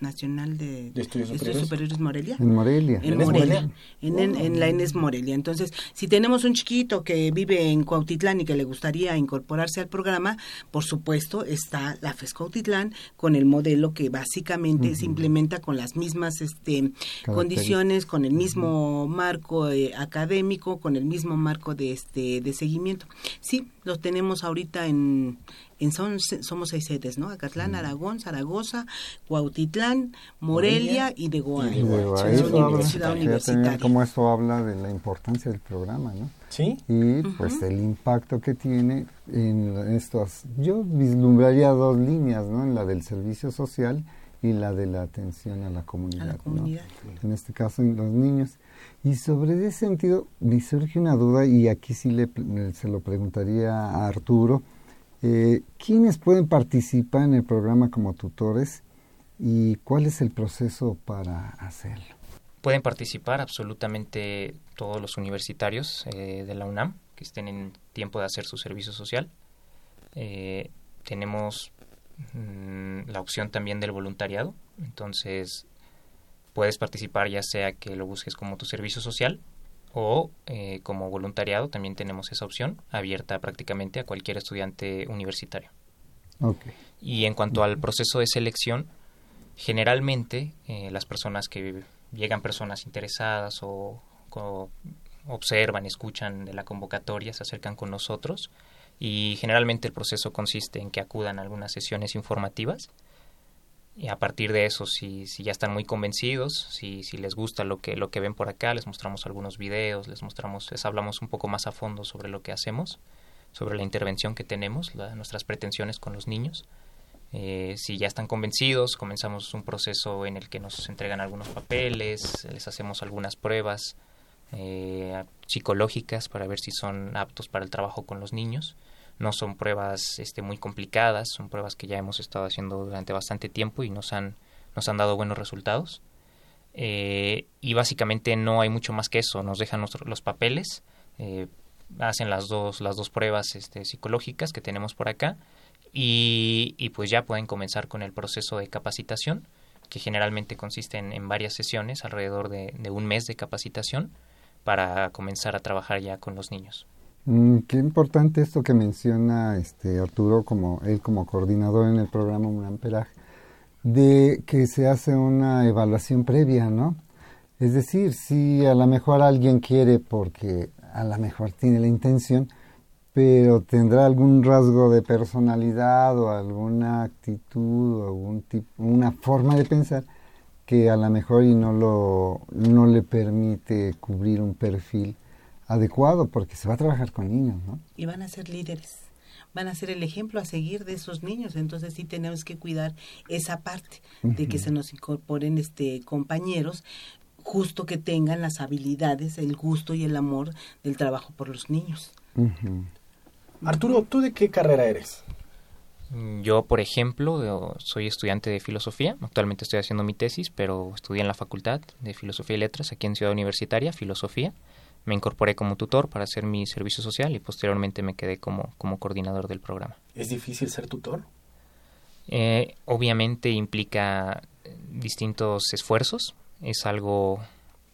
Nacional de, ¿De Estudios Superiores? Superiores Morelia. En Morelia. En ¿Enes Morelia, Morelia? En, en- en la Enes Morelia. Entonces, si tenemos un chiquito que vive en Cuautitlán y que le gustaría incorporarse al programa, por supuesto está la FES Cuautitlán con el modelo que básicamente se implementa con las mismas este, condiciones, con el mismo marco eh, académico, con el mismo marco de este de seguimiento. Sí, lo tenemos ahorita en en son, somos seis sedes, ¿no? Acatlán, Aragón, Zaragoza, Cuautitlán, Morelia, y de Goa. Y de Ciudad eso habla- bien Universitaria. cómo eso habla de la importancia del programa, ¿no? Sí. y pues el impacto que tiene en estos yo vislumbraría dos líneas no en la del servicio social y la de la atención a la comunidad, A la ¿no? comunidad. en este caso en los niños y sobre ese sentido me surge una duda y aquí sí le, le- se lo preguntaría a Arturo eh, quiénes pueden participar en el programa como tutores y cuál es el proceso para hacerlo Pueden participar absolutamente todos los universitarios eh, de la UNAM que estén en tiempo de hacer su servicio social. Eh, tenemos mm, la opción también del voluntariado, entonces puedes participar ya sea que lo busques como tu servicio social o eh, como voluntariado, también tenemos esa opción abierta prácticamente a cualquier estudiante universitario. Ok. Y en cuanto al proceso de selección, generalmente eh, las personas que llegan personas interesadas o, o observan, escuchan de la convocatoria, se acercan con nosotros y generalmente el proceso consiste en que acudan a algunas sesiones informativas y a partir de eso, si, si ya están muy convencidos, si, si les gusta lo que, lo que ven por acá, les mostramos algunos videos, les mostramos, les hablamos un poco más a fondo sobre lo que hacemos sobre la intervención que tenemos, nuestras pretensiones con los niños. Eh, si ya están convencidos, comenzamos un proceso en el que nos entregan algunos papeles, les hacemos algunas pruebas eh, psicológicas para ver si son aptos para el trabajo con los niños. No son pruebas este, muy complicadas, son pruebas que ya hemos estado haciendo durante bastante tiempo y nos han, nos han dado buenos resultados. Eh, y básicamente no hay mucho más que eso, nos dejan los papeles, hacen las dos, las dos pruebas este, psicológicas que tenemos por acá y, pues ya pueden comenzar con el proceso de capacitación, que generalmente consiste en, varias sesiones, alrededor de, un mes de capacitación, para comenzar a trabajar ya con los niños. Mm, qué importante esto que menciona este Arturo como él como coordinador en el programa Unamperaje, de que se hace una evaluación previa, ¿no? Es decir, si a lo mejor alguien quiere porque a lo mejor tiene la intención, pero tendrá algún rasgo de personalidad o alguna actitud o algún tipo, una forma de pensar que a lo mejor y no lo no le permite cubrir un perfil adecuado porque se va a trabajar con niños, ¿no? Y van a ser líderes, van a ser el ejemplo a seguir de esos niños, entonces sí tenemos que cuidar esa parte de que se nos incorporen este compañeros justo que tengan las habilidades, el gusto y el amor del trabajo por los niños. Arturo, ¿tú de qué carrera eres? Mm, yo, por ejemplo, soy estudiante de filosofía. Actualmente estoy haciendo mi tesis, pero estudié en la Facultad de Filosofía y Letras aquí en Ciudad Universitaria, Filosofía. Me incorporé como tutor para hacer mi servicio social y posteriormente me quedé como, como coordinador del programa. ¿Es difícil ser tutor? Eh, obviamente implica eh, distintos esfuerzos. Es algo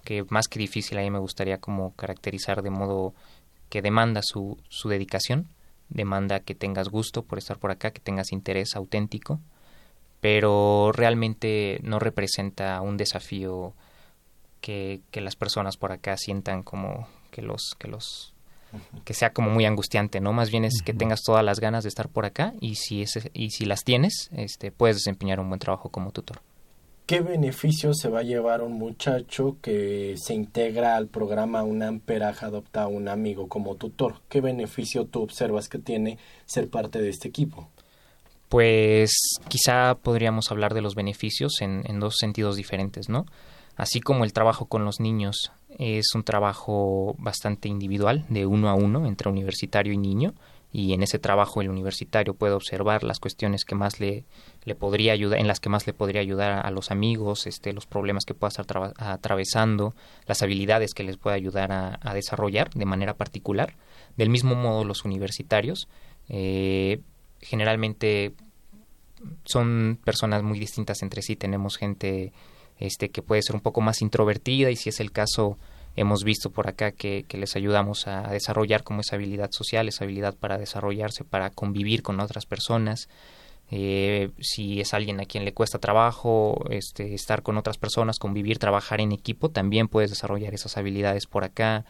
que más que difícil a mí me gustaría como caracterizar de modo que demanda su, su dedicación, demanda que tengas gusto por estar por acá, que tengas interés auténtico, pero realmente no representa un desafío que, que las personas por acá sientan como que los que los que sea como muy angustiante, ¿no? Más bien es que tengas todas las ganas de estar por acá y si ese, y si las tienes, este puedes desempeñar un buen trabajo como tutor. ¿Qué beneficios se va a llevar un muchacho que se integra al programa UNAM Peraj Adopta a un Amigo como tutor? ¿Qué beneficio tú observas que tiene ser parte de este equipo? Pues quizá podríamos hablar de los beneficios en, en dos sentidos diferentes, ¿no? Así como el trabajo con los niños es un trabajo bastante individual, de uno a uno, entre universitario y niño, y en ese trabajo el universitario puede observar las cuestiones que más le, le podría ayudar, en las que más le podría ayudar a, los amigos, este, los problemas que pueda estar atravesando, las habilidades que les puede ayudar a, desarrollar de manera particular. Del mismo modo, los universitarios eh, generalmente son personas muy distintas entre sí. Tenemos gente este, que puede ser un poco más introvertida y si es el caso hemos visto por acá que, les ayudamos a desarrollar como esa habilidad social, esa habilidad para desarrollarse, para convivir con otras personas. Eh, si es alguien a quien le cuesta trabajo este, estar con otras personas, convivir, trabajar en equipo, también puedes desarrollar esas habilidades por acá.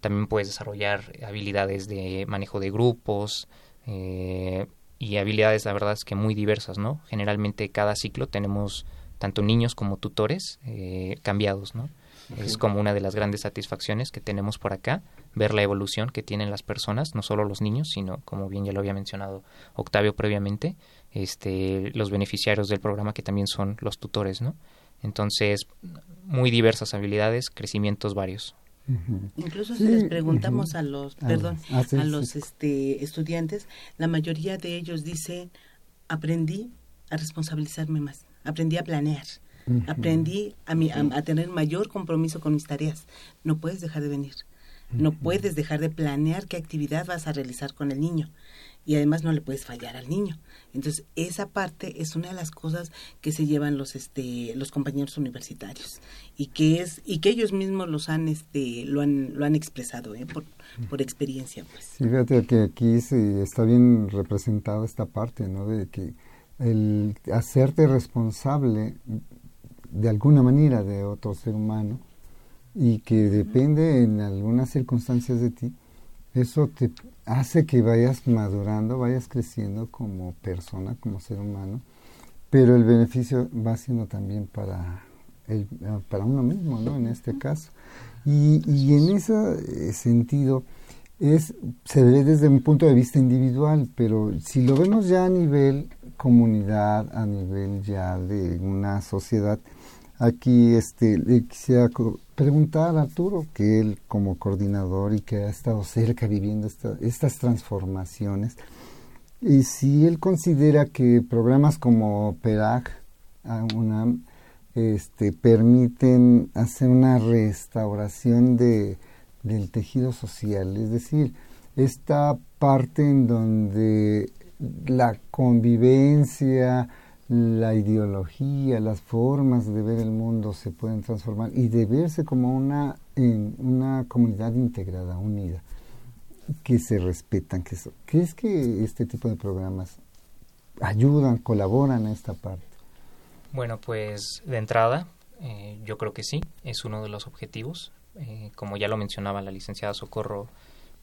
También puedes desarrollar habilidades de manejo de grupos eh, y habilidades, la verdad es que muy diversas, ¿no? Generalmente cada ciclo tenemos tanto niños como tutores eh, cambiados, ¿no? Es como una de las grandes satisfacciones que tenemos por acá, ver la evolución que tienen las personas, no solo los niños, sino, como bien ya lo había mencionado Octavio previamente, este, los beneficiarios del programa que también son los tutores, ¿no? Entonces, muy diversas habilidades, crecimientos varios. Incluso si les preguntamos a los, ah, perdón, ah, a los este, estudiantes, la mayoría de ellos dicen, aprendí a responsabilizarme más, aprendí a planear, Aprendí a, a, tener mayor compromiso con mis tareas. No puedes dejar de venir. No puedes dejar de planear qué actividad vas a realizar con el niño. Y además no le puedes fallar al niño. Entonces, esa parte es una de las cosas que se llevan los este los compañeros universitarios y que es y que ellos mismos los han este lo han lo han expresado ¿eh? por, por experiencia pues. fíjate que aquí se está bien representada esta parte, ¿no? De que el hacerte responsable de alguna manera de otro ser humano y que depende en algunas circunstancias de ti, eso te hace que vayas madurando, vayas creciendo como persona, como ser humano, pero el beneficio va siendo también para, el, para uno mismo, ¿no? En este caso. Y, y en ese sentido, es, se ve desde un punto de vista individual, pero si lo vemos ya a nivel comunidad, a nivel ya de una sociedad, aquí este, le quisiera preguntar a Arturo, que él como coordinador y que ha estado cerca viviendo estas transformaciones, y si él considera que programas como PERAG, UNAM, este, permiten hacer una restauración de del tejido social, es decir, esta parte en donde la convivencia, la ideología, las formas de ver el mundo se pueden transformar y de verse como una, en una comunidad integrada, unida, que se respetan. Que ¿Crees que este tipo de programas ayudan, colaboran a esta parte? Bueno, pues de entrada, eh, yo creo que sí, es uno de los objetivos. Eh, como ya lo mencionaba la licenciada Socorro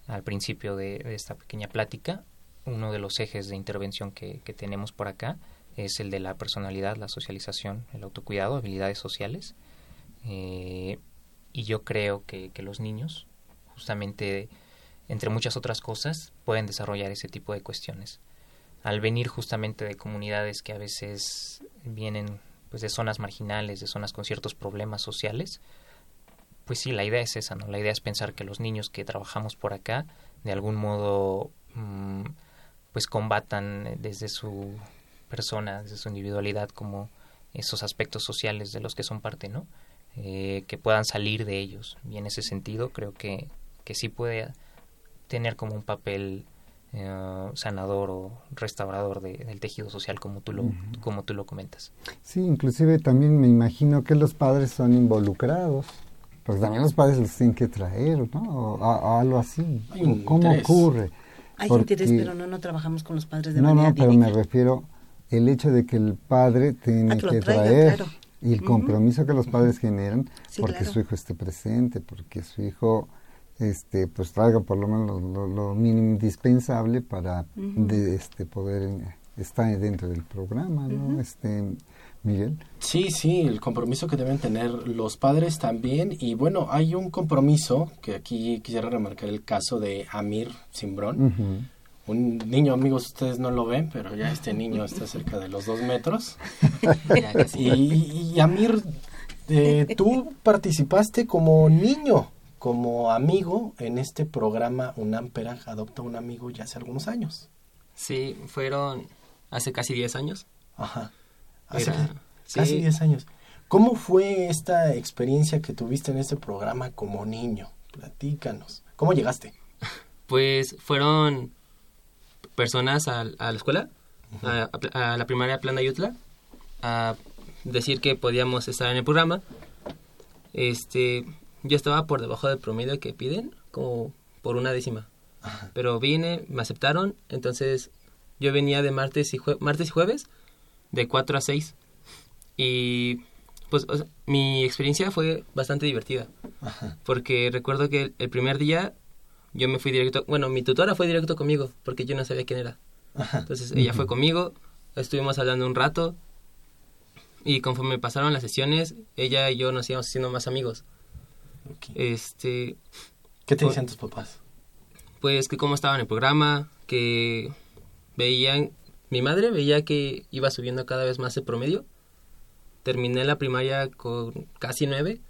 al principio de, esta pequeña plática, uno de los ejes de intervención que, tenemos por acá es el de la personalidad, la socialización, el autocuidado, habilidades sociales. Eh, y yo creo que, los niños, justamente, entre muchas otras cosas, pueden desarrollar ese tipo de cuestiones. Al venir justamente de comunidades que a veces vienen pues, de zonas marginales, de zonas con ciertos problemas sociales, pues sí, la idea es esa, ¿no? La idea es pensar que los niños que trabajamos por acá, de algún modo, mm, pues combatan desde su persona, desde su individualidad, como esos aspectos sociales de los que son parte, ¿no? Eh, que puedan salir de ellos. Y en ese sentido creo que, que sí puede tener como un papel eh, sanador o restaurador del tejido social como tú lo como tú lo comentas. Sí, inclusive también me imagino que los padres son involucrados porque también los padres los tienen que traer, ¿no? O, algo así. ¿Cómo ocurre? Hay interés, pero no, no trabajamos con los padres de no, manera No, pero me refiero el hecho de que el padre tiene ah, que, traer y el compromiso que los padres generan porque su hijo esté presente, porque su hijo este pues traiga por lo menos lo, mínimo indispensable para de, este poder estar dentro del programa, ¿no? Este Miguel. Sí, sí, el compromiso que deben tener los padres también. Y bueno, hay un compromiso que aquí quisiera remarcar el caso de Amir Simbrón. Un niño, amigos, ustedes no lo ven, pero ya este niño está cerca de los dos metros. y, Amir, eh, tú participaste como niño, como amigo en este programa UNAM Adopta un Amigo ya hace algunos años. Sí, fueron hace casi 10 años. Ajá. Hace casi 10 años. ¿Cómo fue esta experiencia que tuviste en este programa como niño? Platícanos. ¿Cómo llegaste? Pues fueron personas a, la escuela, a, la primaria Plana Yutla, a decir que podíamos estar en el programa. Este, yo estaba por debajo del promedio que piden, como por una décima. Pero vine, me aceptaron, entonces yo venía de martes y, martes y jueves de 4 a 6. Y pues mi experiencia fue bastante divertida. Porque recuerdo que el, primer día yo me fui directo, bueno, mi tutora fue directo conmigo porque yo no sabía quién era. Entonces ella fue conmigo, estuvimos hablando un rato y conforme pasaron las sesiones, ella y yo nos íbamos haciendo más amigos. Este ¿Qué te decían tus papás? Pues que cómo estaba en el programa, que veían mi madre veía que iba subiendo cada vez más el promedio. Terminé la primaria con casi nueve.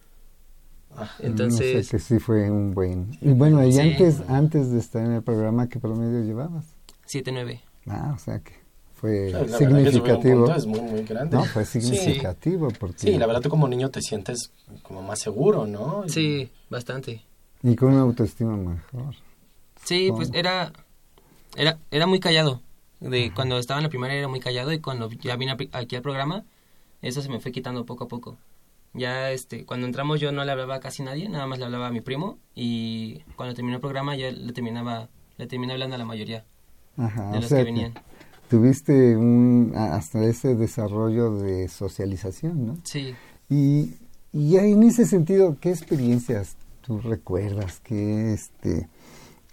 Ah, Entonces... que sí fue un buen... Y bueno, y antes, antes de estar en el programa, ¿qué promedio llevabas? Siete, nueve. Ah, o sea que fue significativo. Es muy, muy grande. No, fue significativo. Sí. Porque... sí, la verdad tú como niño te sientes como más seguro, ¿no? Sí, bastante. Y con una autoestima mejor. Sí, pues era, era, era muy callado de cuando estaba en la primaria era muy callado y cuando ya vine aquí al programa, eso se me fue quitando poco a poco. Ya este, cuando entramos yo no le hablaba a casi nadie, nada más le hablaba a mi primo y cuando terminó el programa ya le terminaba, le terminé hablando a la mayoría de los que venían. tuviste un, hasta ese desarrollo de socialización, ¿no? Sí. Y, y en ese sentido, ¿qué experiencias tú recuerdas? que este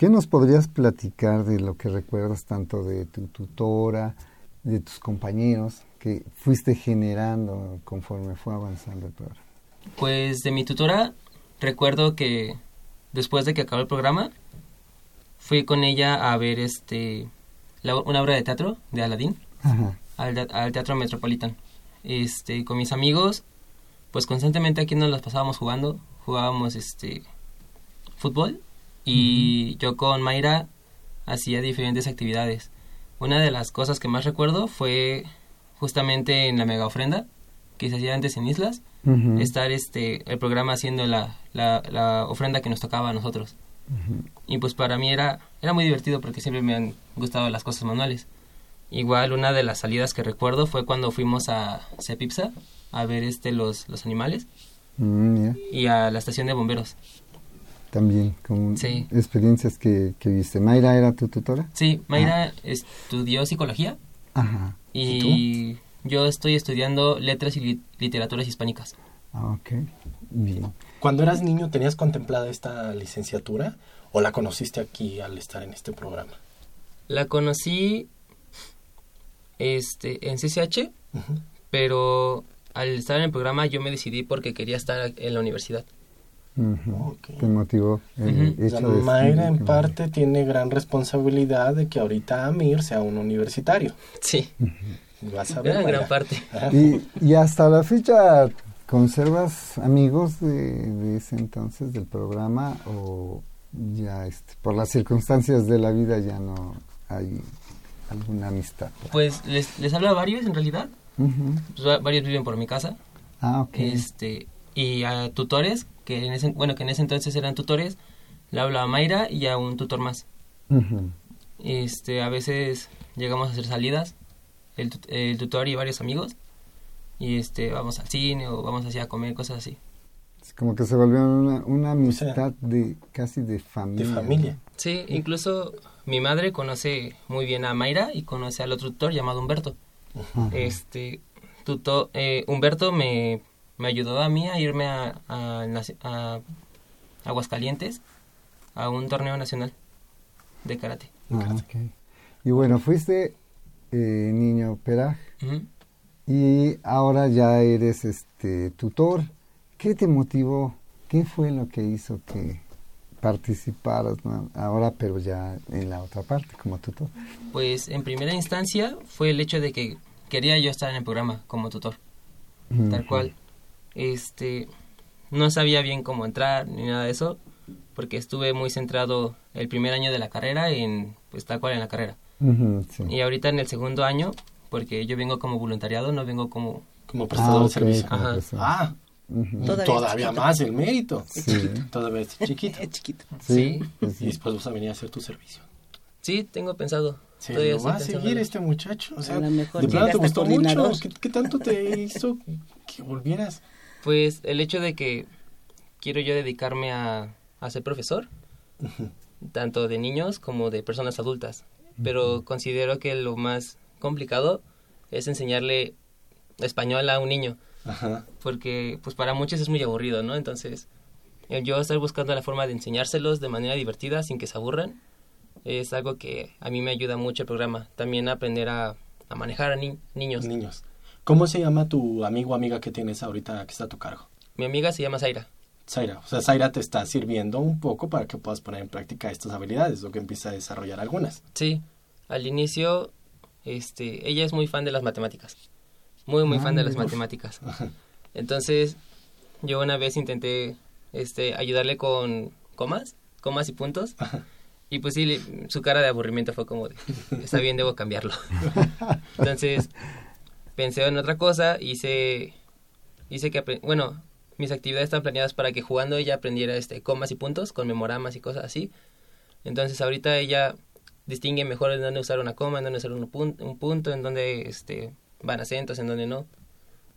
¿Qué nos podrías platicar de lo que recuerdas tanto de tu tutora, de tus compañeros que fuiste generando conforme fue avanzando el programa? Pues de mi tutora recuerdo que después de que acabó el programa, fui con ella a ver este la- una obra de teatro de Aladdin Ajá. al, al Teatro Metropolitan. Este, con mis amigos, pues constantemente aquí nos las pasábamos jugando, jugábamos este fútbol y yo con Mayra hacía diferentes actividades. Una de las cosas que más recuerdo fue justamente en la mega ofrenda que se hacía antes en Islas, estar este el programa haciendo la, la, la ofrenda que nos tocaba a nosotros. Y pues para mí era, era muy divertido porque siempre me han gustado las cosas manuales. Igual una de las salidas que recuerdo fue cuando fuimos a Cepipsa a ver este los, los animales Mm, y a la estación de bomberos. También con Sí. experiencias que, que viste. ¿Mayra era tu tutora? Sí, Mayra estudió psicología Ajá. y, yo estoy estudiando letras y li- literaturas hispánicas. Ah, ok. Bien. Cuando eras niño, ¿tenías contemplada esta licenciatura o la conociste aquí al estar en este programa? La conocí este en CCH, Ujú. pero al estar en el programa yo me decidí porque quería estar en la universidad. Ujú. Ok. Te motivó el Ujú. O sea, hecho de Mayra en parte tiene gran responsabilidad de que ahorita Amir sea un universitario. Sí, Vas a ver, en gran parte. Y, y hasta la fecha, ¿conservas amigos de, de ese entonces del programa o ya este, por las circunstancias de la vida ya no hay alguna amistad? Pues les, les hablo a varios en realidad. Pues, va- varios viven por mi casa. Ah, ok. Este, y a tutores, que en ese, bueno, que en ese entonces eran tutores, le hablo a Mayra y a un tutor más. Ujú. Este, a veces llegamos a hacer salidas, el, el tutor y varios amigos. Y este, vamos al cine o vamos así a comer, cosas así. Es como que se volvió una, una amistad de casi de familia. De familia. Sí, incluso mi madre conoce muy bien a Mayra y conoce al otro tutor llamado Humberto. Ajá. Este, tutor, eh, Humberto me, me ayudó a mí a irme a, a, naci- a Aguascalientes a un torneo nacional de karate. Ah. Y bueno, fuiste eh, niño peraj y ahora ya eres este tutor. ¿Qué te motivó? ¿Qué fue lo que hizo que participaras ¿no? ahora, pero ya en la otra parte como tutor? Pues en primera instancia fue el hecho de que quería yo estar en el programa como tutor, tal cual. Este, no sabía bien cómo entrar ni nada de eso, porque estuve muy centrado el primer año de la carrera en, pues tal cual en la carrera. Sí. Y ahorita en el segundo año, porque yo vengo como voluntariado, no vengo como... Como prestador Ah, de ok, servicio. Ajá. Ah. Todavía más el mérito. Sí. Todavía es chiquito. Es chiquito. Sí, Sí. Y después vas a venir a hacer tu servicio. Sí, tengo pensado. Sí, lo va a seguir este muchacho. O sea, A lo mejor de plano te gustó mucho. ¿Qué, qué tanto te hizo que volvieras? Pues el hecho de que quiero yo dedicarme a, a ser profesor, tanto de niños como de personas adultas. Pero considero que lo más complicado es enseñarle español a un niño, Ajá. porque pues para muchos es muy aburrido, ¿no? Entonces, el yo estar buscando la forma de enseñárselos de manera divertida, sin que se aburran, es algo que a mí me ayuda mucho el programa. También aprender a, a manejar a ni- niños. Niños. ¿Cómo se llama tu amigo o amiga que tienes ahorita que está a tu cargo? Mi amiga se llama Zaira. Zaira. O sea, Zaira te está sirviendo un poco para que puedas poner en práctica estas habilidades, o que empieza a desarrollar algunas. Sí, al inicio, este, ella es muy fan de las matemáticas. Muy, muy Ah, fan de las mira. matemáticas. Entonces, yo una vez intenté este, ayudarle con comas, comas y puntos. Y pues sí, su cara de aburrimiento fue como de, está bien, debo cambiarlo. Entonces, pensé en otra cosa, hice, hice que, bueno, mis actividades están planeadas para que jugando ella aprendiera este, comas y puntos, con memoramas y cosas así. Entonces, ahorita ella distingue mejor en dónde usar una coma, en dónde usar un, pun- un punto, en dónde este, van acentos, en dónde no.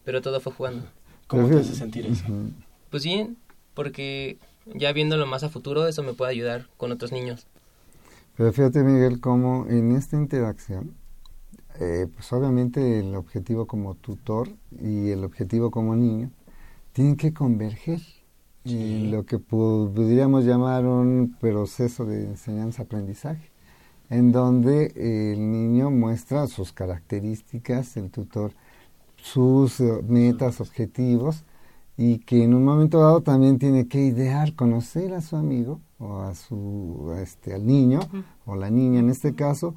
Pero todo fue jugando. ¿Cómo te hace fíjate- sentir eso? Pues bien, porque ya viéndolo más a futuro, eso me puede ayudar con otros niños. Pero fíjate, Miguel, cómo en esta interacción, eh, pues obviamente el objetivo como tutor y el objetivo como niño tienen que converger. En lo que podríamos llamar un proceso de enseñanza-aprendizaje, en donde el niño muestra sus características, el tutor sus eh, metas, objetivos, y que en un momento dado también tiene que idear, conocer a su amigo o a su este al niño o la niña en este caso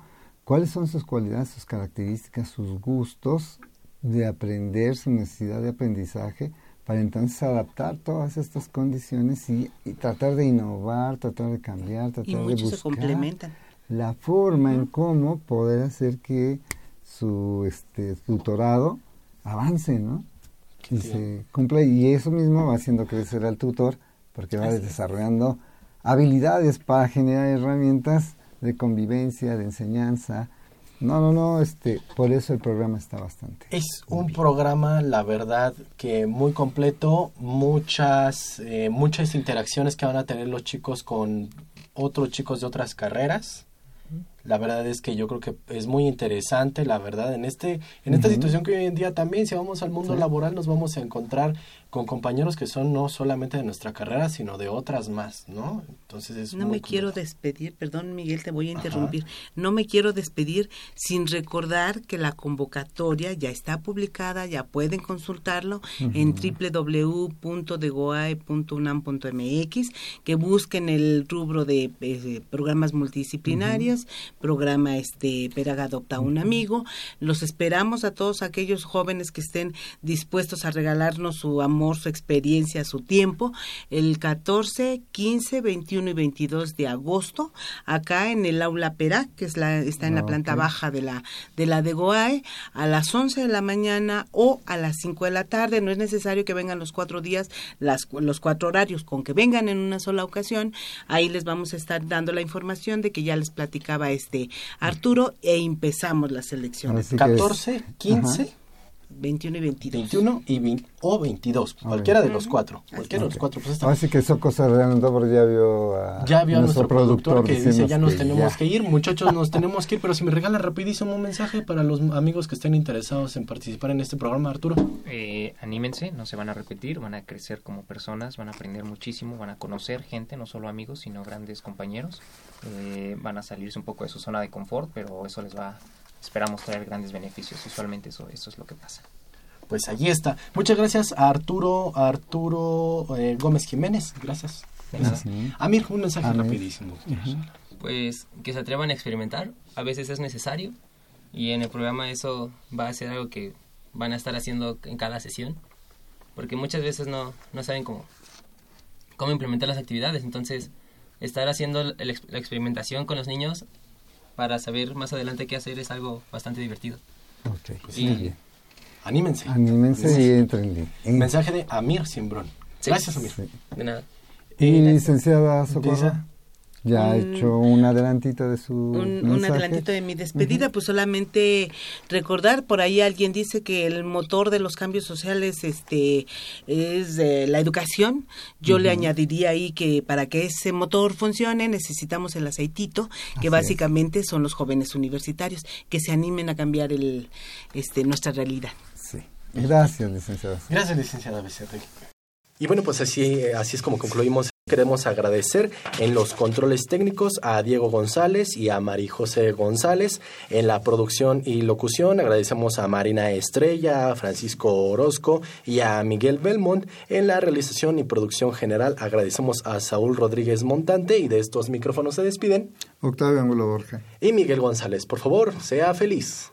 cuáles son sus cualidades, sus características, sus gustos de aprender, su necesidad de aprendizaje para entonces adaptar todas estas condiciones y, tratar de innovar, tratar de cambiar, tratar de buscar se complementan. la forma en cómo poder hacer que su este tutorado avance, ¿no? Y se cumple y eso mismo va haciendo crecer al tutor porque va desarrollando habilidades para generar herramientas de convivencia, de enseñanza, no, no, no, este, por eso el programa está bastante. Es un programa, la verdad, que muy completo, muchas, eh, muchas interacciones que van a tener los chicos con otros chicos de otras carreras la verdad es que yo creo que es muy interesante, la verdad, en este en esta situación que hoy en día también si vamos al mundo laboral nos vamos a encontrar con compañeros que son no solamente de nuestra carrera, sino de otras más, ¿no? Entonces es No me quiero despedir, perdón Miguel, te voy a interrumpir. No me quiero despedir sin recordar que la convocatoria ya está publicada, ya pueden consultarlo en www.degoae.unam.mx, que busquen el rubro de eh, programas multidisciplinarios, programa este Peraga adopta un amigo. Los esperamos a todos aquellos jóvenes que estén dispuestos a regalarnos su amor, su experiencia, su tiempo, el 14, 15, 21 y 22 de agosto, acá en el aula Perac, que es la, está en la planta baja de la de la de Goae, a las 11 de la mañana o a las 5 de la tarde. No es necesario que vengan los cuatro días, las, los cuatro horarios, con que vengan en una sola ocasión, ahí les vamos a estar dando la información de que ya les platicaba este este Arturo e empezamos las elecciones. 14, 15, 21 y 22. 21 y o 22, cualquiera de los cuatro. Cualquiera de los cuatro. Pues Así que eso cosa real, ya vio a, ya vio a nuestro, productor, que dice ya nos tenemos que ir, muchachos, nos tenemos que ir, pero si me regala rapidísimo un mensaje para los amigos que estén interesados en participar en este programa, Arturo. Eh, anímense, no se van a repetir, van a crecer como personas, van a aprender muchísimo, van a conocer gente, no solo amigos, sino grandes compañeros. Eh, van a salirse un poco de su zona de confort, pero eso les va esperamos traer grandes beneficios. Usualmente eso, eso es lo que pasa. Pues allí está. Muchas gracias a Arturo, Arturo eh, Gómez Jiménez. Gracias. Amir, un mensaje rapidísimo. Pues que se atrevan a experimentar. A veces es necesario. Y en el programa eso va a ser algo que van a estar haciendo en cada sesión. Porque muchas veces no, no saben cómo, cómo implementar las actividades. Entonces, estar haciendo la experimentación con los niños para saber más adelante qué hacer es algo bastante divertido. Ok, sí. Anímense. Anímense y entren. Mensaje de Amir Simbrón. Gracias, Amir. De nada. ¿Y licenciada Socorro? Ya ha hecho un adelantito de su un, adelantito de mi despedida pues solamente recordar por ahí alguien dice que el motor de los cambios sociales este es la educación. Yo le añadiría ahí que para que ese motor funcione necesitamos el aceitito que básicamente son los jóvenes universitarios que se animen a cambiar el este nuestra realidad. Sí. Gracias licenciada gracias licenciada Becerril. Y bueno, pues así, así es como concluimos. Queremos agradecer en los controles técnicos a Diego González y a Mari José González. En la producción y locución agradecemos a Marina Estrella, a Francisco Orozco y a Miguel Belmont. En la realización y producción general agradecemos a Saúl Rodríguez Montante y de estos micrófonos se despiden. Octavio Angulo Borja. Y Miguel González. Por favor, sea feliz.